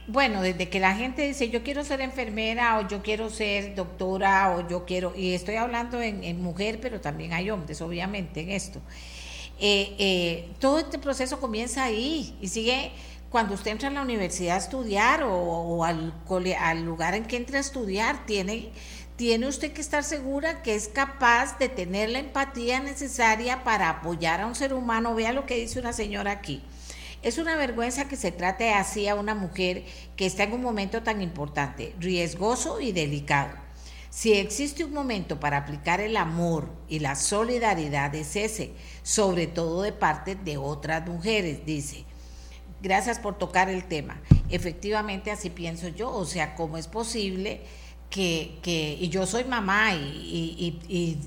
bueno, desde que la gente dice yo quiero ser enfermera o yo quiero ser doctora o yo quiero, y estoy hablando en, mujer, pero también hay hombres, obviamente, en esto. Eh, eh, todo este proceso comienza ahí y sigue cuando usted entra en la universidad a estudiar o, al, al, lugar en que entra a estudiar, tiene, tiene usted que estar segura que es capaz de tener la empatía necesaria para apoyar a un ser humano. Vea lo que dice una señora aquí es una vergüenza que se trate así a una mujer que está en un momento tan importante, riesgoso y delicado. Si existe un momento para aplicar el amor y la solidaridad es ese, sobre todo de parte de otras mujeres, dice. Gracias por tocar el tema. Efectivamente, así pienso yo. O sea, ¿cómo es posible que, y yo soy mamá y, y, y, y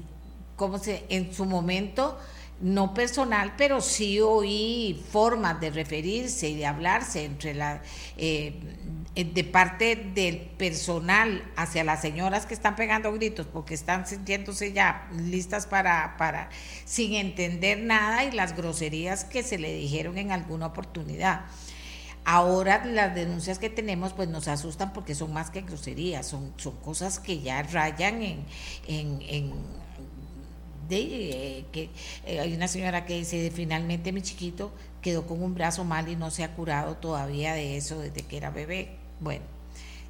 ¿cómo se, en su momento no personal, pero sí oí formas de referirse y de hablarse entre la eh, de parte del personal hacia las señoras que están pegando gritos porque están sintiéndose ya listas para, para sin entender nada y las groserías que se le dijeron en alguna oportunidad. Ahora las denuncias que tenemos pues nos asustan porque son más que groserías, son, son cosas que ya rayan en, en de, que eh, hay una señora que dice, finalmente mi chiquito quedó con un brazo mal y no se ha curado todavía de eso desde que era bebé. Bueno,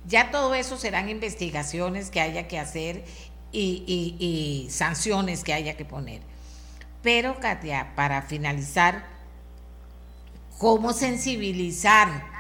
ya todo eso serán investigaciones que haya que hacer y sanciones que haya que poner. Pero, Katia, para finalizar, ¿cómo sensibilizar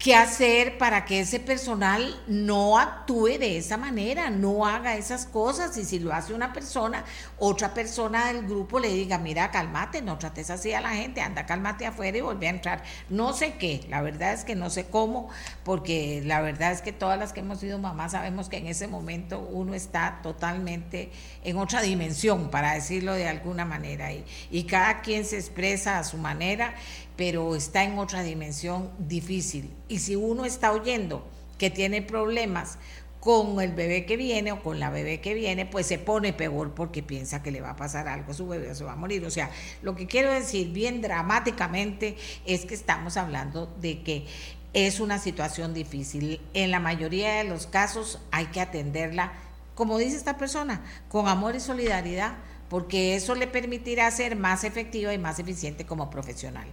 qué hacer para que ese personal no actúe de esa manera, no haga esas cosas. Y si lo hace una persona, otra persona del grupo le diga, mira, cálmate, no trates así a la gente, anda, cálmate afuera y vuelve a entrar. No sé qué, la verdad es que no sé cómo, porque la verdad es que todas las que hemos sido mamás sabemos que en ese momento uno está totalmente en otra dimensión, para decirlo de alguna manera, y, y cada quien se expresa a su manera pero está en otra dimensión difícil. Y si uno está oyendo que tiene problemas con el bebé que viene o con la bebé que viene, pues se pone peor porque piensa que le va a pasar algo, su bebé se va a morir. O sea, lo que quiero decir bien dramáticamente es que estamos hablando de que es una situación difícil. En la mayoría de los casos hay que atenderla, como dice esta persona, con amor y solidaridad porque eso le permitirá ser más efectiva y más eficiente como profesional.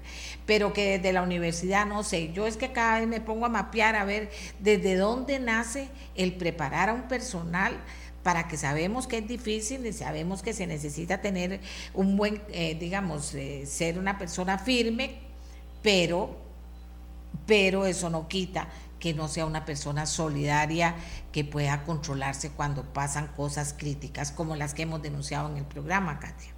Pero que desde la universidad, no sé, yo es que cada vez me pongo a mapear a ver desde dónde nace el preparar a un personal para que sabemos que es difícil y sabemos que se necesita tener un buen, eh, digamos, eh, ser una persona firme, pero, pero eso no quita que no sea una persona solidaria que pueda controlarse cuando pasan cosas críticas como las que hemos denunciado en el programa, Katia.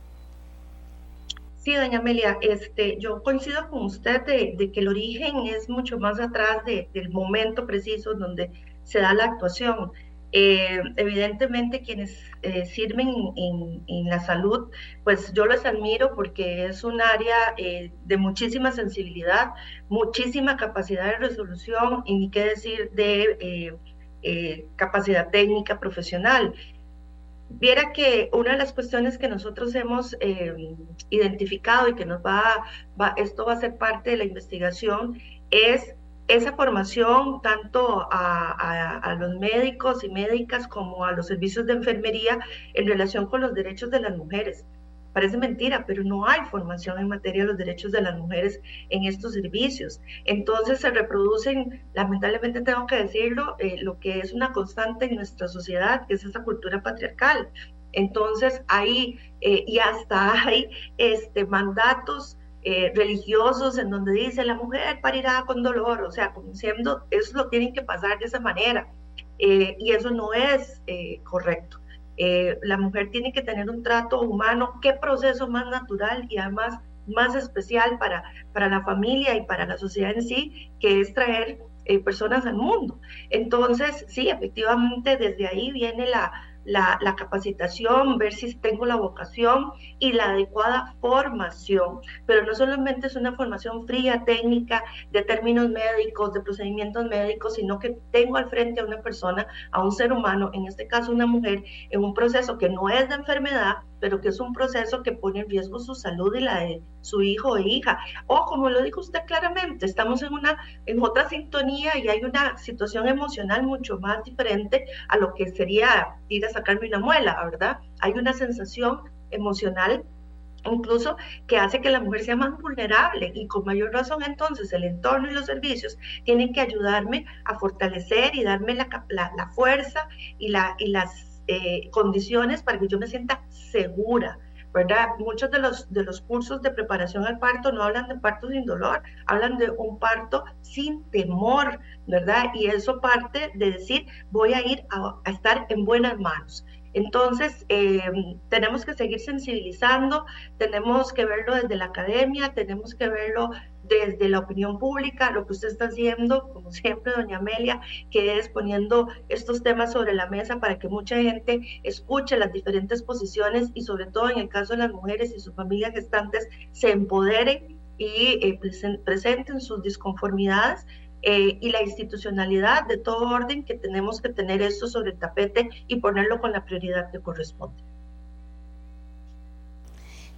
Sí, doña Amelia, este, yo coincido con usted de, que el origen es mucho más atrás del momento preciso donde se da la actuación. Eh, evidentemente quienes eh, sirven en, la salud, pues yo les admiro porque es un área eh, de muchísima sensibilidad, muchísima capacidad de resolución y ni qué decir de capacidad técnica profesional. Viera que una de las cuestiones que nosotros hemos identificado y que nos va, va, esto va a ser parte de la investigación es esa formación tanto a, los médicos y médicas como a los servicios de enfermería en relación con los derechos de las mujeres. Parece mentira, pero no hay formación en materia de los derechos de las mujeres en estos servicios. Entonces se reproducen, lamentablemente tengo que decirlo, eh, lo que es una constante en nuestra sociedad, que es esa cultura patriarcal. Entonces hay, eh, y hasta hay este, mandatos eh, religiosos en donde dice la mujer parirá con dolor, o sea, como siendo, eso lo tienen que pasar de esa manera. Eh, y eso no es eh, correcto. la mujer tiene que tener un trato humano, qué proceso más natural y además más especial para, para la familia y para la sociedad en sí, que es traer personas al mundo. Entonces, sí, efectivamente, desde ahí viene la, la, capacitación, ver si tengo la vocación y la adecuada formación. Pero no solamente es una formación fría, técnica, de términos médicos, de procedimientos médicos, sino que tengo al frente a una persona, a un ser humano, en este caso una mujer, en un proceso que no es de enfermedad, pero que es un proceso que pone en riesgo su salud y la de su hijo e hija. O como lo dijo usted claramente, estamos en una en otra sintonía y hay una situación emocional mucho más diferente a lo que sería ir a sacarme una muela, ¿verdad? Hay una sensación emocional incluso que hace que la mujer sea más vulnerable y con mayor razón entonces el entorno y los servicios tienen que ayudarme a fortalecer y darme la, la, fuerza y, la, y las eh, condiciones para que yo me sienta segura, ¿verdad? Muchos de los, de los cursos de preparación al parto no hablan de parto sin dolor, hablan de un parto sin temor, ¿verdad? Y eso parte de decir, voy a ir a, estar en buenas manos. Entonces, eh, tenemos que seguir sensibilizando, tenemos que verlo desde la academia, tenemos que verlo desde la opinión pública, lo que usted está haciendo, como siempre, doña Amelia, que es poniendo estos temas sobre la mesa para que mucha gente escuche las diferentes posiciones y sobre todo en el caso de las mujeres y sus familias gestantes se empoderen y eh, presenten sus disconformidades eh, y la institucionalidad de todo orden que tenemos que tener esto sobre el tapete y ponerlo con la prioridad que corresponde.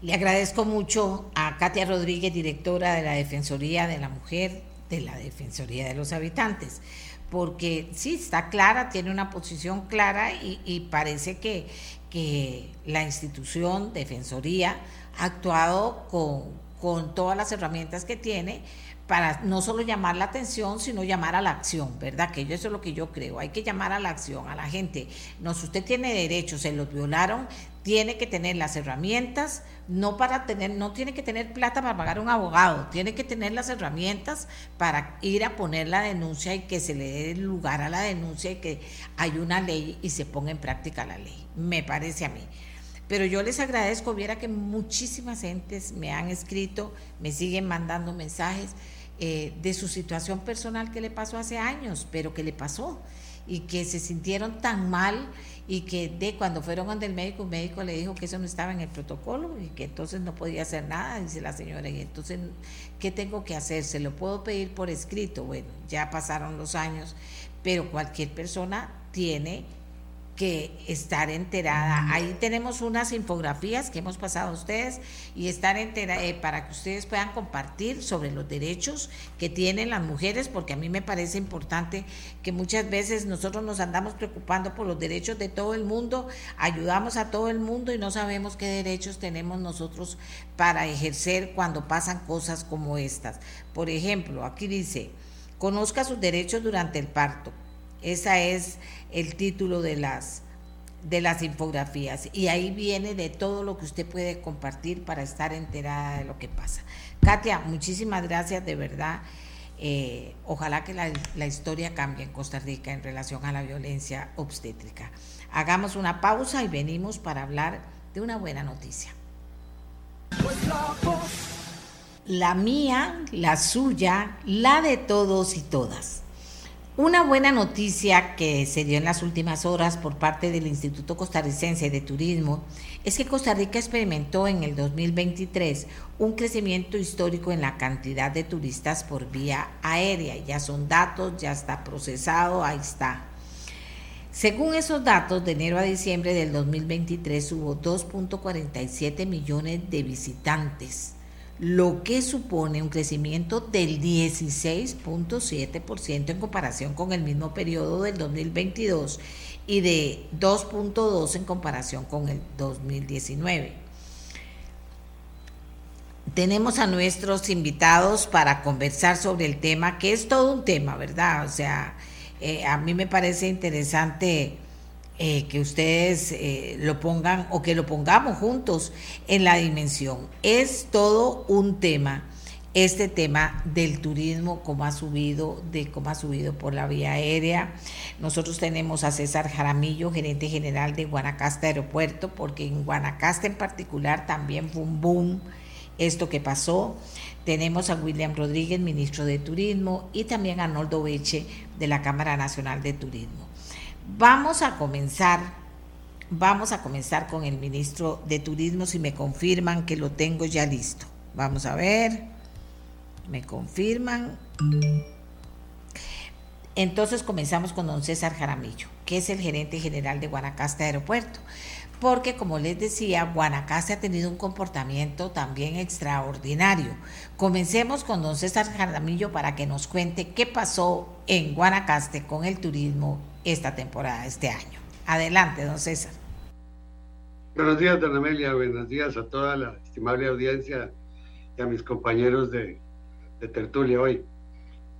Le agradezco mucho a Katia Rodríguez, directora de la Defensoría de la Mujer, de la Defensoría de los Habitantes, porque sí, está clara, tiene una posición clara y, parece que, que, la institución Defensoría ha actuado con, con todas las herramientas que tiene para no solo llamar la atención, sino llamar a la acción, ¿verdad? Que eso es lo que yo creo. Hay que llamar a la acción, a la gente. No, si usted tiene derechos, se los violaron, tiene que tener las herramientas, no para tener, no tiene que tener plata para pagar un abogado, tiene que tener las herramientas para ir a poner la denuncia y que se le dé lugar a la denuncia y que hay una ley y se ponga en práctica la ley. Me parece a mí. Pero yo les agradezco, viera que muchísimas gentes me han escrito, me siguen mandando mensajes eh, de su situación personal que le pasó hace años, pero que le pasó y que se sintieron tan mal y que de cuando fueron donde el médico, el médico le dijo que eso no estaba en el protocolo y que entonces no podía hacer nada, dice la señora, y entonces, ¿qué tengo que hacer? ¿Se lo puedo pedir por escrito? Bueno, ya pasaron los años, pero cualquier persona tiene que estar enterada. Ahí tenemos unas infografías que hemos pasado a ustedes y estar enterada eh, para que ustedes puedan compartir sobre los derechos que tienen las mujeres, porque a mí me parece importante que muchas veces nosotros nos andamos preocupando por los derechos de todo el mundo, ayudamos a todo el mundo y no sabemos qué derechos tenemos nosotros para ejercer cuando pasan cosas como estas. Por ejemplo, aquí dice, conozca sus derechos durante el parto esa es el título de las de las infografías y ahí viene de todo lo que usted puede compartir para estar enterada de lo que pasa. Katia, muchísimas gracias de verdad. Eh, ojalá que la, la, historia cambie en Costa Rica en relación a la violencia obstétrica. Hagamos una pausa y venimos para hablar de una buena noticia. La mía, la suya, la de todos y todas. Una buena noticia que se dio en las últimas horas por parte del Instituto Costarricense de Turismo es que Costa Rica experimentó en el 2023 un crecimiento histórico en la cantidad de turistas por vía aérea. Ya son datos, ya está procesado, ahí está. Según esos datos, de enero a diciembre del 2023 hubo 2.47 millones de visitantes lo que supone un crecimiento del 16.7% en comparación con el mismo periodo del 2022 y de 2.2 en comparación con el 2019. Tenemos a nuestros invitados para conversar sobre el tema, que es todo un tema, ¿verdad? O sea, eh, a mí me parece interesante eh, que ustedes eh, lo pongan o que lo pongamos juntos en la dimensión. Es todo un tema, este tema del turismo, cómo ha subido, de cómo ha subido por la vía aérea. Nosotros tenemos a César Jaramillo, gerente general de Guanacaste Aeropuerto, porque en Guanacaste en particular también fue un boom esto que pasó. Tenemos a William Rodríguez, ministro de Turismo, y también a Arnoldo Beche de la Cámara Nacional de Turismo. Vamos a comenzar, vamos a comenzar con el ministro de Turismo si me confirman que lo tengo ya listo. Vamos a ver, me confirman. Entonces comenzamos con don César Jaramillo, que es el gerente general de Guanacaste Aeropuerto, porque como les decía, Guanacaste ha tenido un comportamiento también extraordinario. Comencemos con don César Jaramillo para que nos cuente qué pasó en Guanacaste con el turismo esta temporada, este año. Adelante, don César. Buenos días, don Amelia. Buenos días a toda la estimable audiencia y a mis compañeros de, tertulia hoy.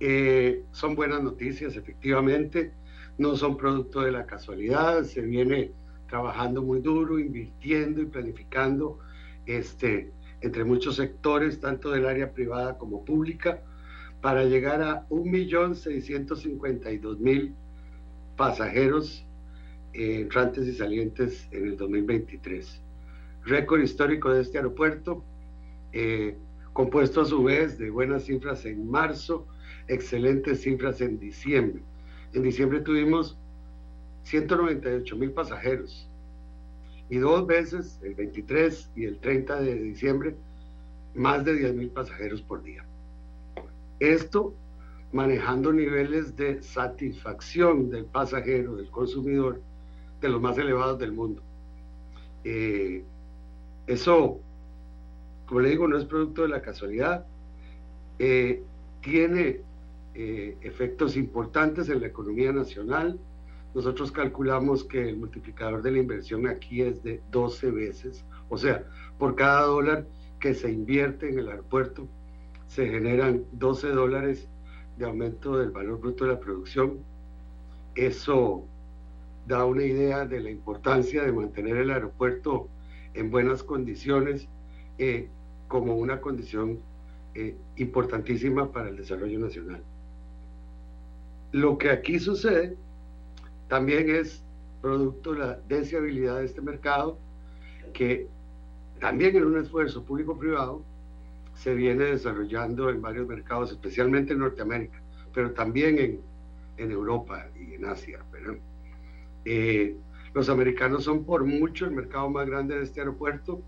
Eh, son buenas noticias, efectivamente. No son producto de la casualidad. Se viene trabajando muy duro, invirtiendo y planificando este, entre muchos sectores, tanto del área privada como pública, para llegar a 1.652.000 pasajeros eh, entrantes y salientes en el 2023. Récord histórico de este aeropuerto, eh, compuesto a su vez de buenas cifras en marzo, excelentes cifras en diciembre. En diciembre tuvimos 198 mil pasajeros y dos veces, el 23 y el 30 de diciembre, más de 10 mil pasajeros por día. Esto manejando niveles de satisfacción del pasajero, del consumidor, de los más elevados del mundo. Eh, eso, como le digo, no es producto de la casualidad, eh, tiene eh, efectos importantes en la economía nacional. Nosotros calculamos que el multiplicador de la inversión aquí es de 12 veces, o sea, por cada dólar que se invierte en el aeropuerto, se generan 12 dólares de aumento del valor bruto de la producción. Eso da una idea de la importancia de mantener el aeropuerto en buenas condiciones eh, como una condición eh, importantísima para el desarrollo nacional. Lo que aquí sucede también es producto de la deseabilidad de este mercado, que también en un esfuerzo público-privado se viene desarrollando en varios mercados, especialmente en Norteamérica, pero también en, en Europa y en Asia. Eh, los americanos son por mucho el mercado más grande de este aeropuerto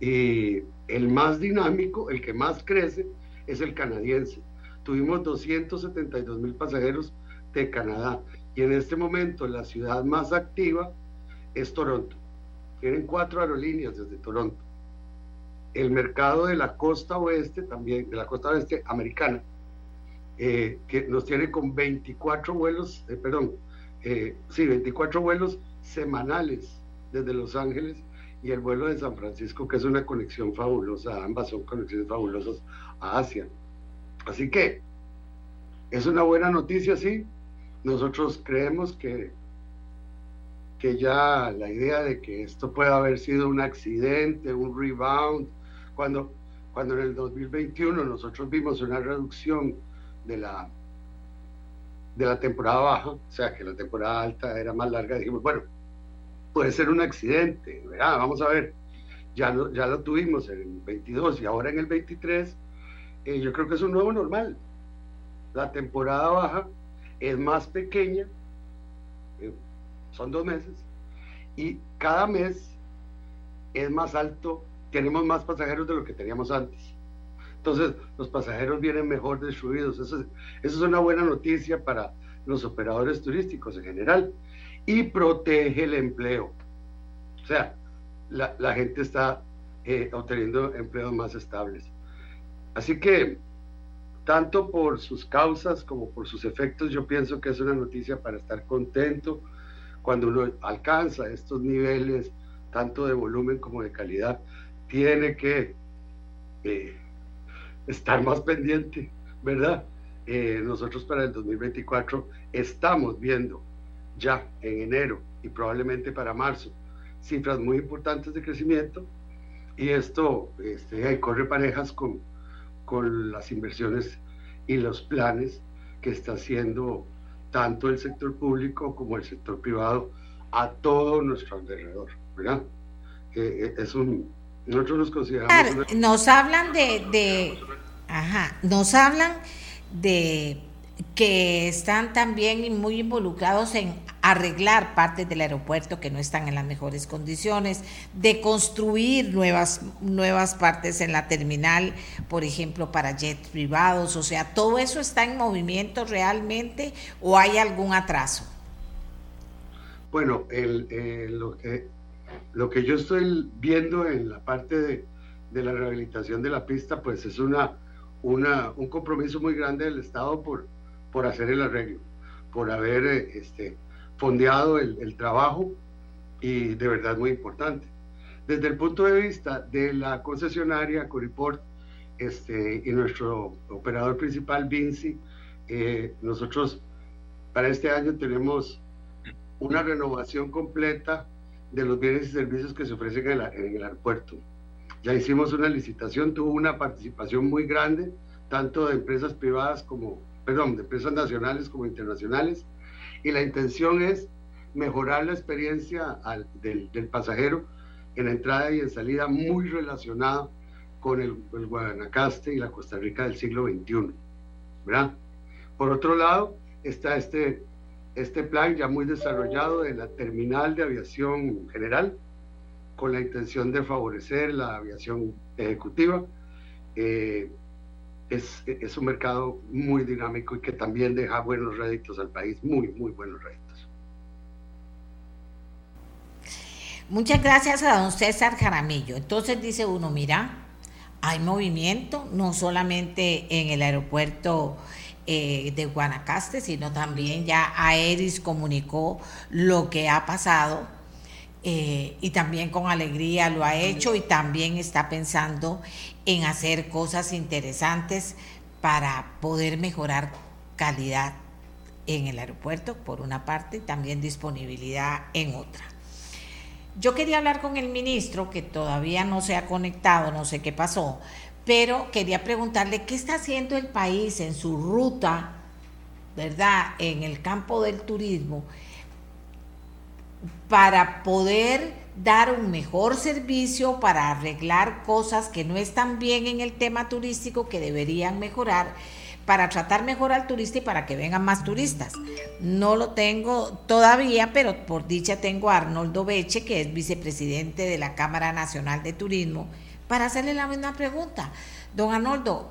y el más dinámico, el que más crece, es el canadiense. Tuvimos 272 mil pasajeros de Canadá y en este momento la ciudad más activa es Toronto. Tienen cuatro aerolíneas desde Toronto el mercado de la costa oeste, también de la costa oeste americana, eh, que nos tiene con 24 vuelos, eh, perdón, eh, sí, 24 vuelos semanales desde Los Ángeles y el vuelo de San Francisco, que es una conexión fabulosa, ambas son conexiones fabulosas a Asia. Así que es una buena noticia, sí. Nosotros creemos que, que ya la idea de que esto puede haber sido un accidente, un rebound, cuando, cuando en el 2021 nosotros vimos una reducción de la, de la temporada baja, o sea que la temporada alta era más larga, dijimos, bueno, puede ser un accidente, vamos a ver, ya, lo, ya lo tuvimos en el 22 y ahora en el 23, eh, yo creo que es un nuevo normal. La temporada baja es más pequeña, eh, son dos meses, y cada mes es más alto, tenemos más pasajeros de lo que teníamos antes. Entonces, los pasajeros vienen mejor destruidos. Eso es, una buena noticia para los operadores turísticos en general y protege el empleo. O sea, la, la gente está eh, obteniendo empleos más estables. Así que, tanto por sus causas como por sus efectos, yo pienso que es una noticia para estar contento cuando uno alcanza estos niveles, tanto de volumen como de calidad, tiene que eh, estar más pendiente, ¿verdad? Eh, nosotros para el 2024 estamos viendo ya en enero y probablemente para marzo cifras muy importantes de crecimiento y esto este, corre parejas con, con las inversiones y los planes que está haciendo tanto el sector público como el sector privado a todo nuestro alrededor, ¿verdad? Eh, es un, nosotros nos consideramos... Nos hablan de, de, ajá, nos hablan de que están también muy involucrados en arreglar partes del aeropuerto que no están en las mejores condiciones, de construir nuevas, nuevas partes en la terminal, por ejemplo, para jets privados, o sea, ¿todo eso está en movimiento realmente o hay algún atraso? Bueno, el, eh, lo, que, lo que yo estoy viendo en la parte de, de la rehabilitación de la pista, pues es una, una, un compromiso muy grande del Estado por por hacer el arreglo, por haber eh, este, fondeado el, trabajo y de verdad muy importante. Desde el punto de vista de la concesionaria Coriport este, y nuestro operador principal, Vinci, eh, nosotros para este año tenemos una renovación completa de los bienes y servicios que se ofrecen en, en el aeropuerto. Ya hicimos una licitación, tuvo una participación muy grande, tanto de empresas privadas como perdón, de empresas nacionales como internacionales, y la intención es mejorar la experiencia del, pasajero en la entrada y en salida muy relacionada con el, Guadanacaste y la Costa Rica del siglo XXI, ¿verdad? Por otro lado, está este, este plan ya muy desarrollado de la terminal de aviación general, con la intención de favorecer la aviación ejecutiva. Eh, es, es, un mercado muy dinámico y que también deja buenos réditos al país, muy, muy buenos réditos. Muchas gracias a don César Jaramillo. Entonces dice uno, mira, hay movimiento, no solamente en el aeropuerto eh, de Guanacaste, sino también ya Aeris comunicó lo que ha pasado eh, y también con alegría lo ha hecho y también está pensando en hacer cosas interesantes para poder mejorar calidad en el aeropuerto, por una parte, y también disponibilidad en otra. Yo quería hablar con el ministro, que todavía no se ha conectado, no sé qué pasó, pero quería preguntarle qué está haciendo el país en su ruta, ¿verdad?, en el campo del turismo para poder dar un mejor servicio, para arreglar cosas que no están bien en el tema turístico, que deberían mejorar, para tratar mejor al turista y para que vengan más turistas. No lo tengo todavía, pero por dicha tengo a Arnoldo Beche, que es vicepresidente de la Cámara Nacional de Turismo, para hacerle la misma pregunta. Don Arnoldo,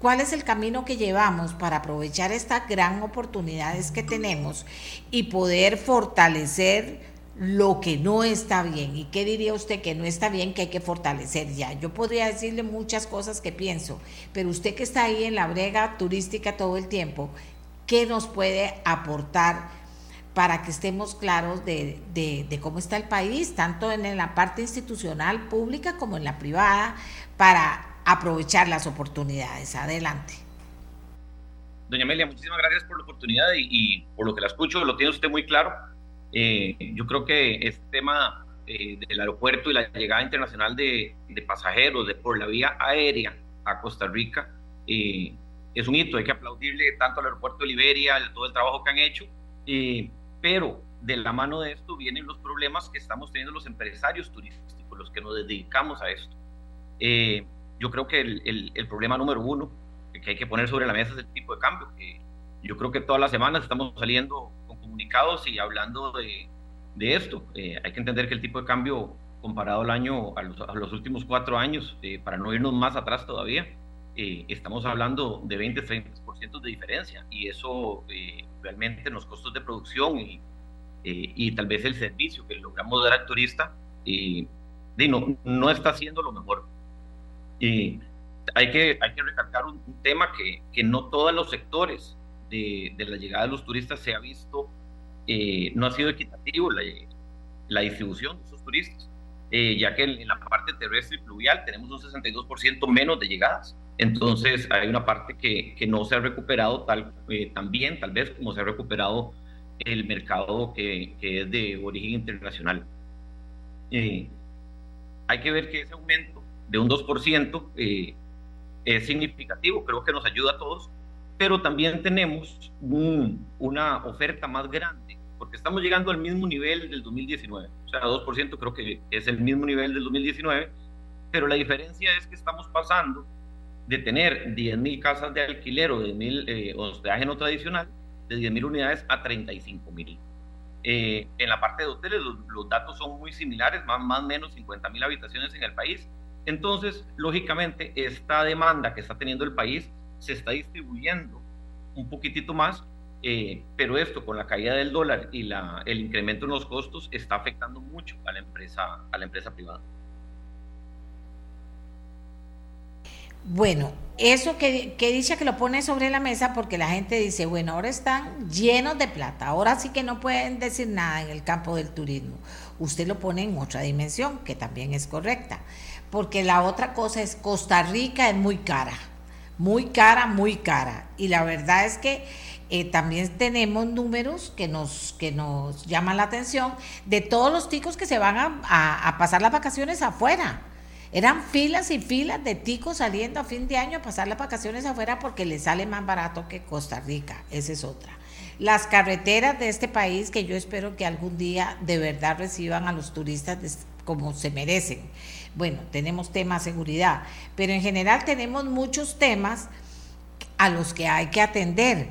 ¿cuál es el camino que llevamos para aprovechar estas gran oportunidades que tenemos y poder fortalecer lo que no está bien. ¿Y qué diría usted que no está bien, que hay que fortalecer ya? Yo podría decirle muchas cosas que pienso, pero usted que está ahí en la brega turística todo el tiempo, ¿qué nos puede aportar para que estemos claros de, de cómo está el país, tanto en la parte institucional pública como en la privada, para aprovechar las oportunidades? Adelante. Doña Amelia, muchísimas gracias por la oportunidad y, y por lo que la escucho, lo tiene usted muy claro eh, yo creo que este tema eh, del aeropuerto y la llegada internacional de, pasajeros de, por la vía aérea a Costa Rica eh, es un hito. Hay que aplaudirle tanto al aeropuerto de Liberia, todo el trabajo que han hecho, pero de la mano de esto vienen los problemas que estamos teniendo los empresarios turísticos, los que nos dedicamos a esto. yo creo que el, el, el, problema número uno que hay que poner sobre la mesa es el tipo de cambio, que yo creo que todas las semanas estamos saliendo con comunicados y hablando de, de esto. Eh, hay que entender que el tipo de cambio comparado al año, a los, últimos cuatro años, eh, para no irnos más atrás todavía, eh, estamos hablando de 20-30% de diferencia y eso realmente en los costos de producción y, y tal vez el servicio que logramos dar al turista no, no está siendo lo mejor. Y hay que, hay que recalcar un, tema que, que, no todos los sectores de, de, la llegada de los turistas se ha visto, eh, no ha sido equitativo la, la distribución de esos turistas, eh, ya que en, la parte terrestre y fluvial tenemos un 62% menos de llegadas. Entonces hay una parte que, que no se ha recuperado tal, eh, tan bien, tal vez, como se ha recuperado el mercado que, que es de origen internacional. hay que ver que ese aumento de un 2% eh, es significativo, creo que nos ayuda a todos, pero también tenemos una oferta más grande, porque estamos llegando al mismo nivel del 2019, o sea, 2% creo que es el mismo nivel del 2019, pero la diferencia es que estamos pasando de tener 10.000 casas de alquiler o 10.000 eh, hospedaje no tradicional, de 10.000 unidades a 35.000. Eh, en la parte de hoteles los, datos son muy similares, más o menos 50.000 habitaciones en el país, entonces, lógicamente, esta demanda que está teniendo el país se está distribuyendo un poquitito más, eh, pero esto con la caída del dólar y la, el incremento en los costos está afectando mucho a la empresa, a la empresa privada. Bueno, eso que, que, dice que lo pone sobre la mesa porque la gente dice, bueno, ahora están llenos de plata, ahora sí que no pueden decir nada en el campo del turismo. Usted lo pone en otra dimensión, que también es correcta porque la otra cosa es Costa Rica es muy cara, muy cara, muy cara. Y la verdad es que eh, también tenemos números que nos, que nos llaman la atención de todos los ticos que se van a, pasar las vacaciones afuera. Eran filas y filas de ticos saliendo a fin de año a pasar las vacaciones afuera porque les sale más barato que Costa Rica. Esa es otra. Las carreteras de este país que yo espero que algún día de verdad reciban a los turistas como se merecen bueno, tenemos temas seguridad, pero en general tenemos muchos temas a los que hay que atender.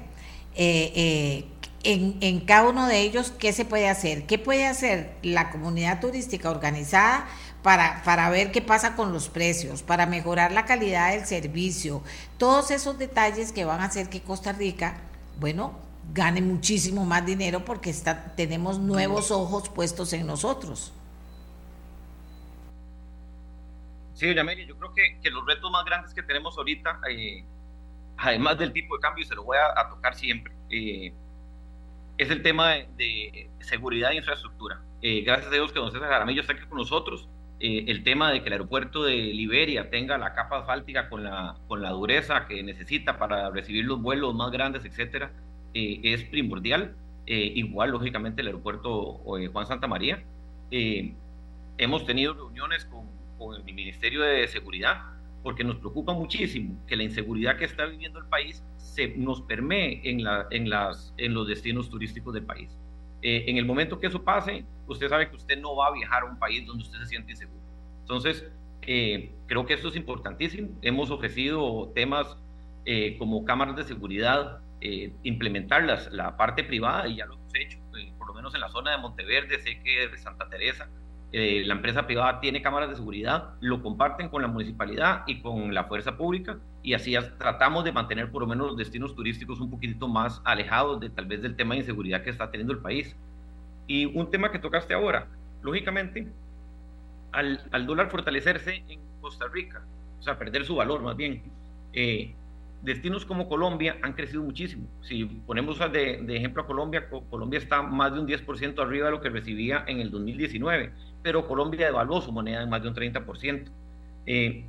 Eh, eh, en, cada uno de ellos, ¿qué se puede hacer? ¿Qué puede hacer la comunidad turística organizada para, para ver qué pasa con los precios, para mejorar la calidad del servicio? Todos esos detalles que van a hacer que Costa Rica, bueno, gane muchísimo más dinero porque está, tenemos nuevos ojos puestos en nosotros. Sí, doña Amelia, yo creo que, que, los retos más grandes que tenemos ahorita, eh, además del tipo de cambio, y se lo voy a, tocar siempre, eh, es el tema de, seguridad e infraestructura. Eh, gracias a Dios que don César Jaramillo está aquí con nosotros. El tema de que el aeropuerto de Liberia tenga la capa asfáltica con la, con la dureza que necesita para recibir los vuelos más grandes, etcétera, es primordial. igual, lógicamente, el aeropuerto Juan Santa María. hemos tenido reuniones con con el Ministerio de Seguridad, porque nos preocupa muchísimo que la inseguridad que está viviendo el país se nos permee en, la, en, las, en los destinos turísticos del país. Eh, en el momento que eso pase, usted sabe que usted no va a viajar a un país donde usted se siente inseguro. Entonces, eh, creo que esto es importantísimo. Hemos ofrecido temas eh, como cámaras de seguridad, implementarlas, la parte privada, y ya lo hemos hecho, por lo menos en la zona de Monteverde, sé que de Santa Teresa, eh, la empresa privada tiene cámaras de seguridad, lo comparten con la municipalidad y con la fuerza pública y así tratamos de mantener por lo menos los destinos turísticos un poquitito más alejados de tal vez del tema de inseguridad que está teniendo el país. Y un tema que tocaste ahora, lógicamente, al, al dólar fortalecerse en Costa Rica, o sea, perder su valor más bien, eh, destinos como Colombia han crecido muchísimo. Si ponemos de, ejemplo a Colombia, Colombia está más de un 10% arriba de lo que recibía en el 2019 pero Colombia devaluó su moneda en más de un 30%. Eh,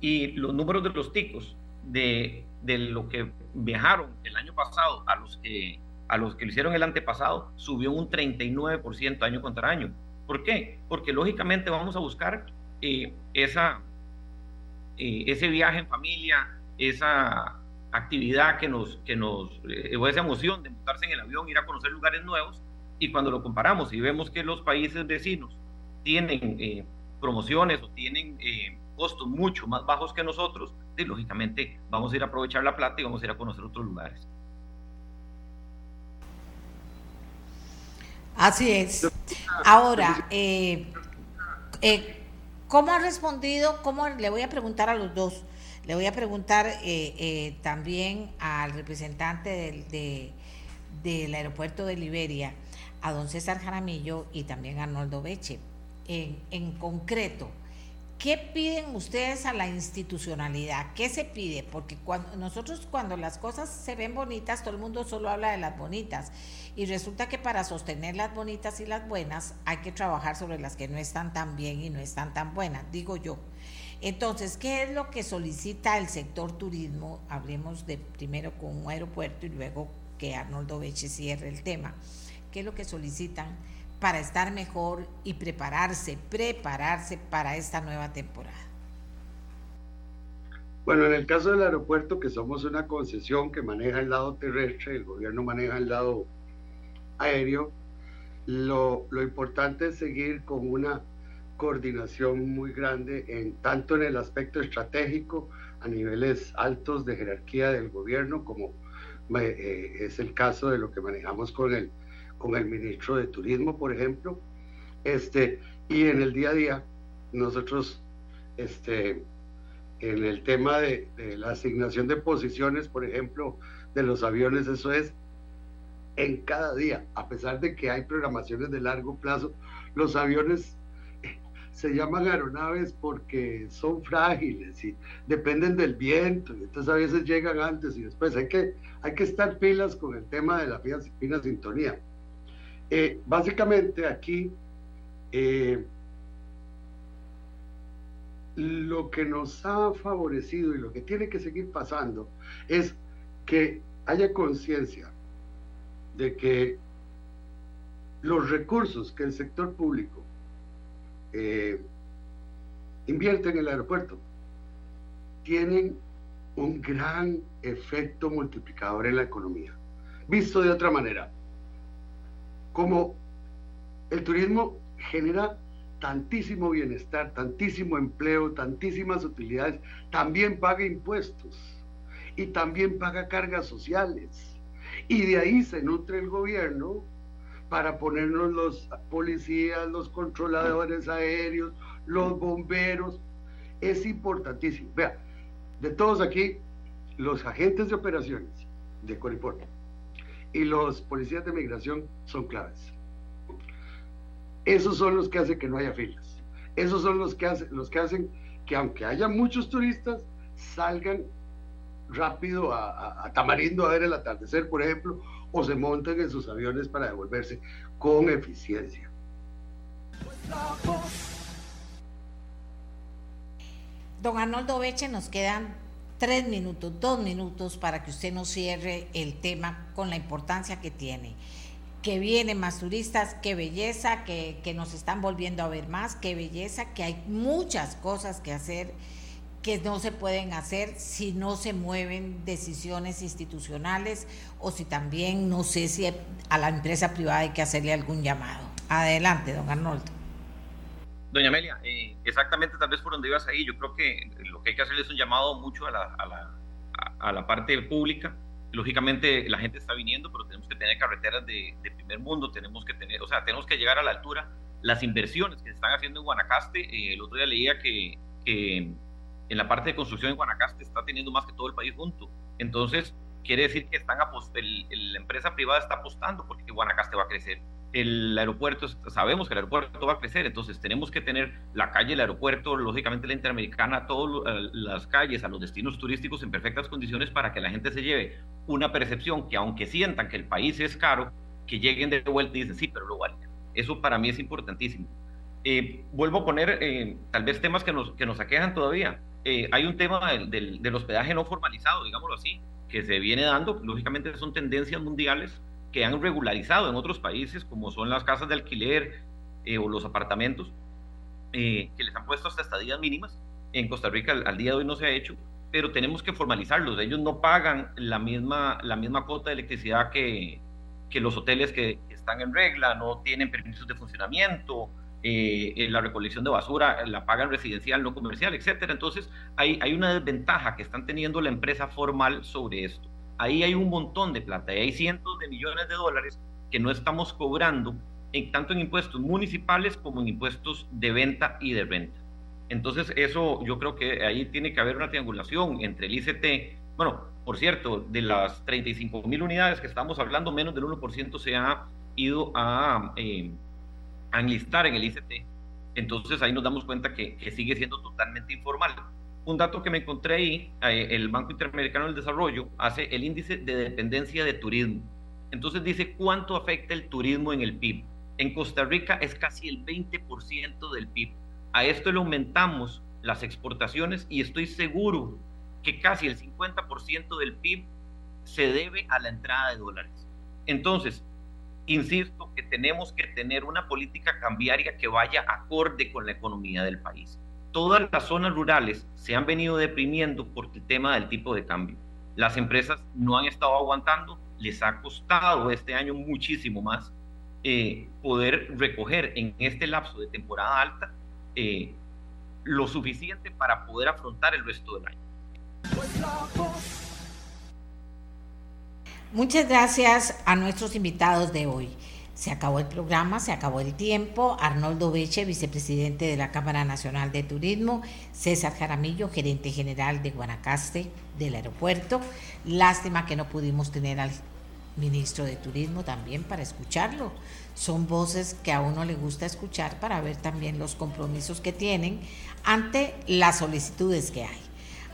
y los números de los ticos de, de, lo que viajaron el año pasado a los que a los que lo hicieron el antepasado subió un 39% año contra año. ¿Por qué? Porque lógicamente vamos a buscar eh, eh, ese viaje en familia, esa actividad que nos, que nos, eh, o esa emoción de montarse en el avión, ir a conocer lugares nuevos, y cuando lo comparamos y vemos que los países vecinos tienen eh, promociones o tienen eh, costos mucho más bajos que nosotros, lógicamente vamos a ir a aprovechar la plata y vamos a ir a conocer otros lugares. Así es. Ahora, ¿cómo ha respondido? ¿Cómo le voy a preguntar a los dos? Le voy a preguntar eh, también al representante del, del aeropuerto de Liberia, a don César Jaramillo y también a Arnoldo Beche. En, en concreto, ¿Qué piden ustedes a la institucionalidad? ¿Qué se pide? Porque cuando nosotros cuando las cosas se ven bonitas, todo el mundo solo habla de las bonitas. Y resulta que para sostener las bonitas y las buenas hay que trabajar sobre las que no están tan bien y no están tan buenas, digo yo. Entonces, ¿qué es lo que solicita el sector turismo? Hablemos de primero con un aeropuerto y luego que Arnoldo Beche cierre el tema. ¿Qué es lo que solicitan? para estar mejor y prepararse, prepararse para esta nueva temporada? Bueno, en el caso del aeropuerto, que somos una concesión que maneja el lado terrestre, el gobierno maneja el lado aéreo, lo, lo importante es seguir con una coordinación muy grande en tanto en el aspecto estratégico a niveles altos de jerarquía del gobierno como eh, es el caso de lo que manejamos con el con el ministro de Turismo, por ejemplo, este, y en el día a día, nosotros, este, en el tema de, la asignación de posiciones, por ejemplo, de los aviones, eso es en cada día, a pesar de que hay programaciones de largo plazo, los aviones se llaman aeronaves porque son frágiles y dependen del viento, y entonces a veces llegan antes y después hay que, hay que estar pilas con el tema de la fina sintonía. Eh, básicamente aquí eh, lo que nos ha favorecido y lo que tiene que seguir pasando es que haya conciencia de que los recursos que el sector público eh, invierte en el aeropuerto tienen un gran efecto multiplicador en la economía. Visto de otra manera, como el turismo genera tantísimo bienestar, tantísimo empleo, tantísimas utilidades, también paga impuestos y también paga cargas sociales. Y de ahí se nutre el gobierno para ponernos los policías, los controladores aéreos, los bomberos. Es importantísimo. Vea, de todos aquí, los agentes de operaciones de Coriport y los policías de migración son claves. Esos son los que hacen que no haya filas. Esos son los que, hacen, los que hacen que aunque haya muchos turistas, salgan rápido a, Tamarindo a ver el atardecer, por ejemplo, o se monten en sus aviones para devolverse con eficiencia. Don Arnoldo Beche, nos quedan tres minutos, dos minutos para que usted nos cierre el tema con la importancia que tiene. Que vienen más turistas, qué belleza, que, que nos están volviendo a ver más, qué belleza, que hay muchas cosas que hacer que no se pueden hacer si no se mueven decisiones institucionales o si también, no sé si a la empresa privada hay que hacerle algún llamado. Adelante, don Arnoldo. Doña Amelia, eh, exactamente tal vez por donde ibas ahí, yo creo que lo que hay que hacerle es un llamado mucho a la, a la, a la parte pública. Lógicamente la gente está viniendo, pero tenemos que tener carreteras de, de, primer mundo, tenemos que tener, o sea, tenemos que llegar a la altura. Las inversiones que se están haciendo en Guanacaste, eh, el otro día leía que, que en la parte de construcción en Guanacaste está teniendo más que todo el país junto. Entonces, quiere decir que están la empresa privada está apostando porque Guanacaste va a crecer el aeropuerto, sabemos que el aeropuerto va a crecer, entonces tenemos que tener la calle, el aeropuerto, lógicamente la Interamericana, todas eh, las calles, a los destinos turísticos en perfectas condiciones para que la gente se lleve una percepción que aunque sientan que el país es caro, que lleguen de vuelta y dicen, sí, pero lo vale. Eso para mí es importantísimo. Eh, vuelvo a poner eh, tal vez temas que nos, que nos aquejan todavía. Hay un tema del, del hospedaje no formalizado, digámoslo así, que se viene dando, lógicamente son tendencias mundiales, que han regularizado en otros países, como son las casas de alquiler eh, o los apartamentos, eh, que les han puesto hasta estadías mínimas. En Costa Rica al, día de hoy no se ha hecho, pero tenemos que formalizarlos. Ellos no pagan la misma, la misma cuota de electricidad que, que los hoteles que, están en regla, no tienen permisos de funcionamiento, eh, la recolección de basura la pagan residencial, no comercial, etcétera. Entonces, hay, hay una desventaja que están teniendo la empresa formal sobre esto ahí hay un montón de plata, y hay cientos de millones de dólares que no estamos cobrando en, tanto en impuestos municipales como en impuestos de venta y de renta. Entonces, eso yo creo que ahí tiene que haber una triangulación entre el ICT. Bueno, por cierto, de las 35 mil unidades que estamos hablando, menos del 1% se ha ido a, eh, a, enlistar en el ICT. Entonces, ahí nos damos cuenta que, que, sigue siendo totalmente informal. Un dato que me encontré ahí, eh, el Banco Interamericano del Desarrollo hace el índice de dependencia de turismo. Entonces dice cuánto afecta el turismo en el PIB. En Costa Rica es casi el 20% del PIB a esto le aumentamos las exportaciones y estoy seguro que casi el 50% del PIB se debe a la entrada de dólares. Entonces, insisto que tenemos que tener una política cambiaria que vaya acorde con la economía del país. Todas las zonas rurales se han venido deprimiendo por el tema del tipo de cambio. Las empresas no han estado aguantando, les ha costado este año muchísimo más eh, poder recoger en este lapso de temporada alta eh, lo suficiente para poder afrontar el resto del año. Muchas gracias a nuestros invitados de hoy. Se acabó el programa, se acabó el tiempo. Arnoldo Beche, vicepresidente de la Cámara Nacional de Turismo. César Jaramillo, gerente general de Guanacaste del aeropuerto. Lástima que no pudimos tener al ministro de Turismo también para escucharlo son voces que a uno le gusta escuchar para ver también los compromisos que tienen ante las solicitudes que hay.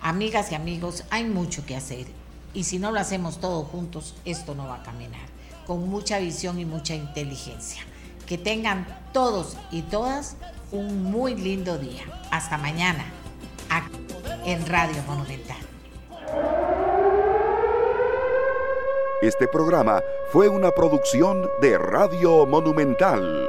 Amigas y amigos, hay mucho que hacer y si no lo hacemos todos juntos, esto no va a caminar, con mucha visión y mucha inteligencia. Que tengan todos y todas un muy lindo día. Hasta mañana, en Radio Monumental. Este programa fue una producción de Radio Monumental.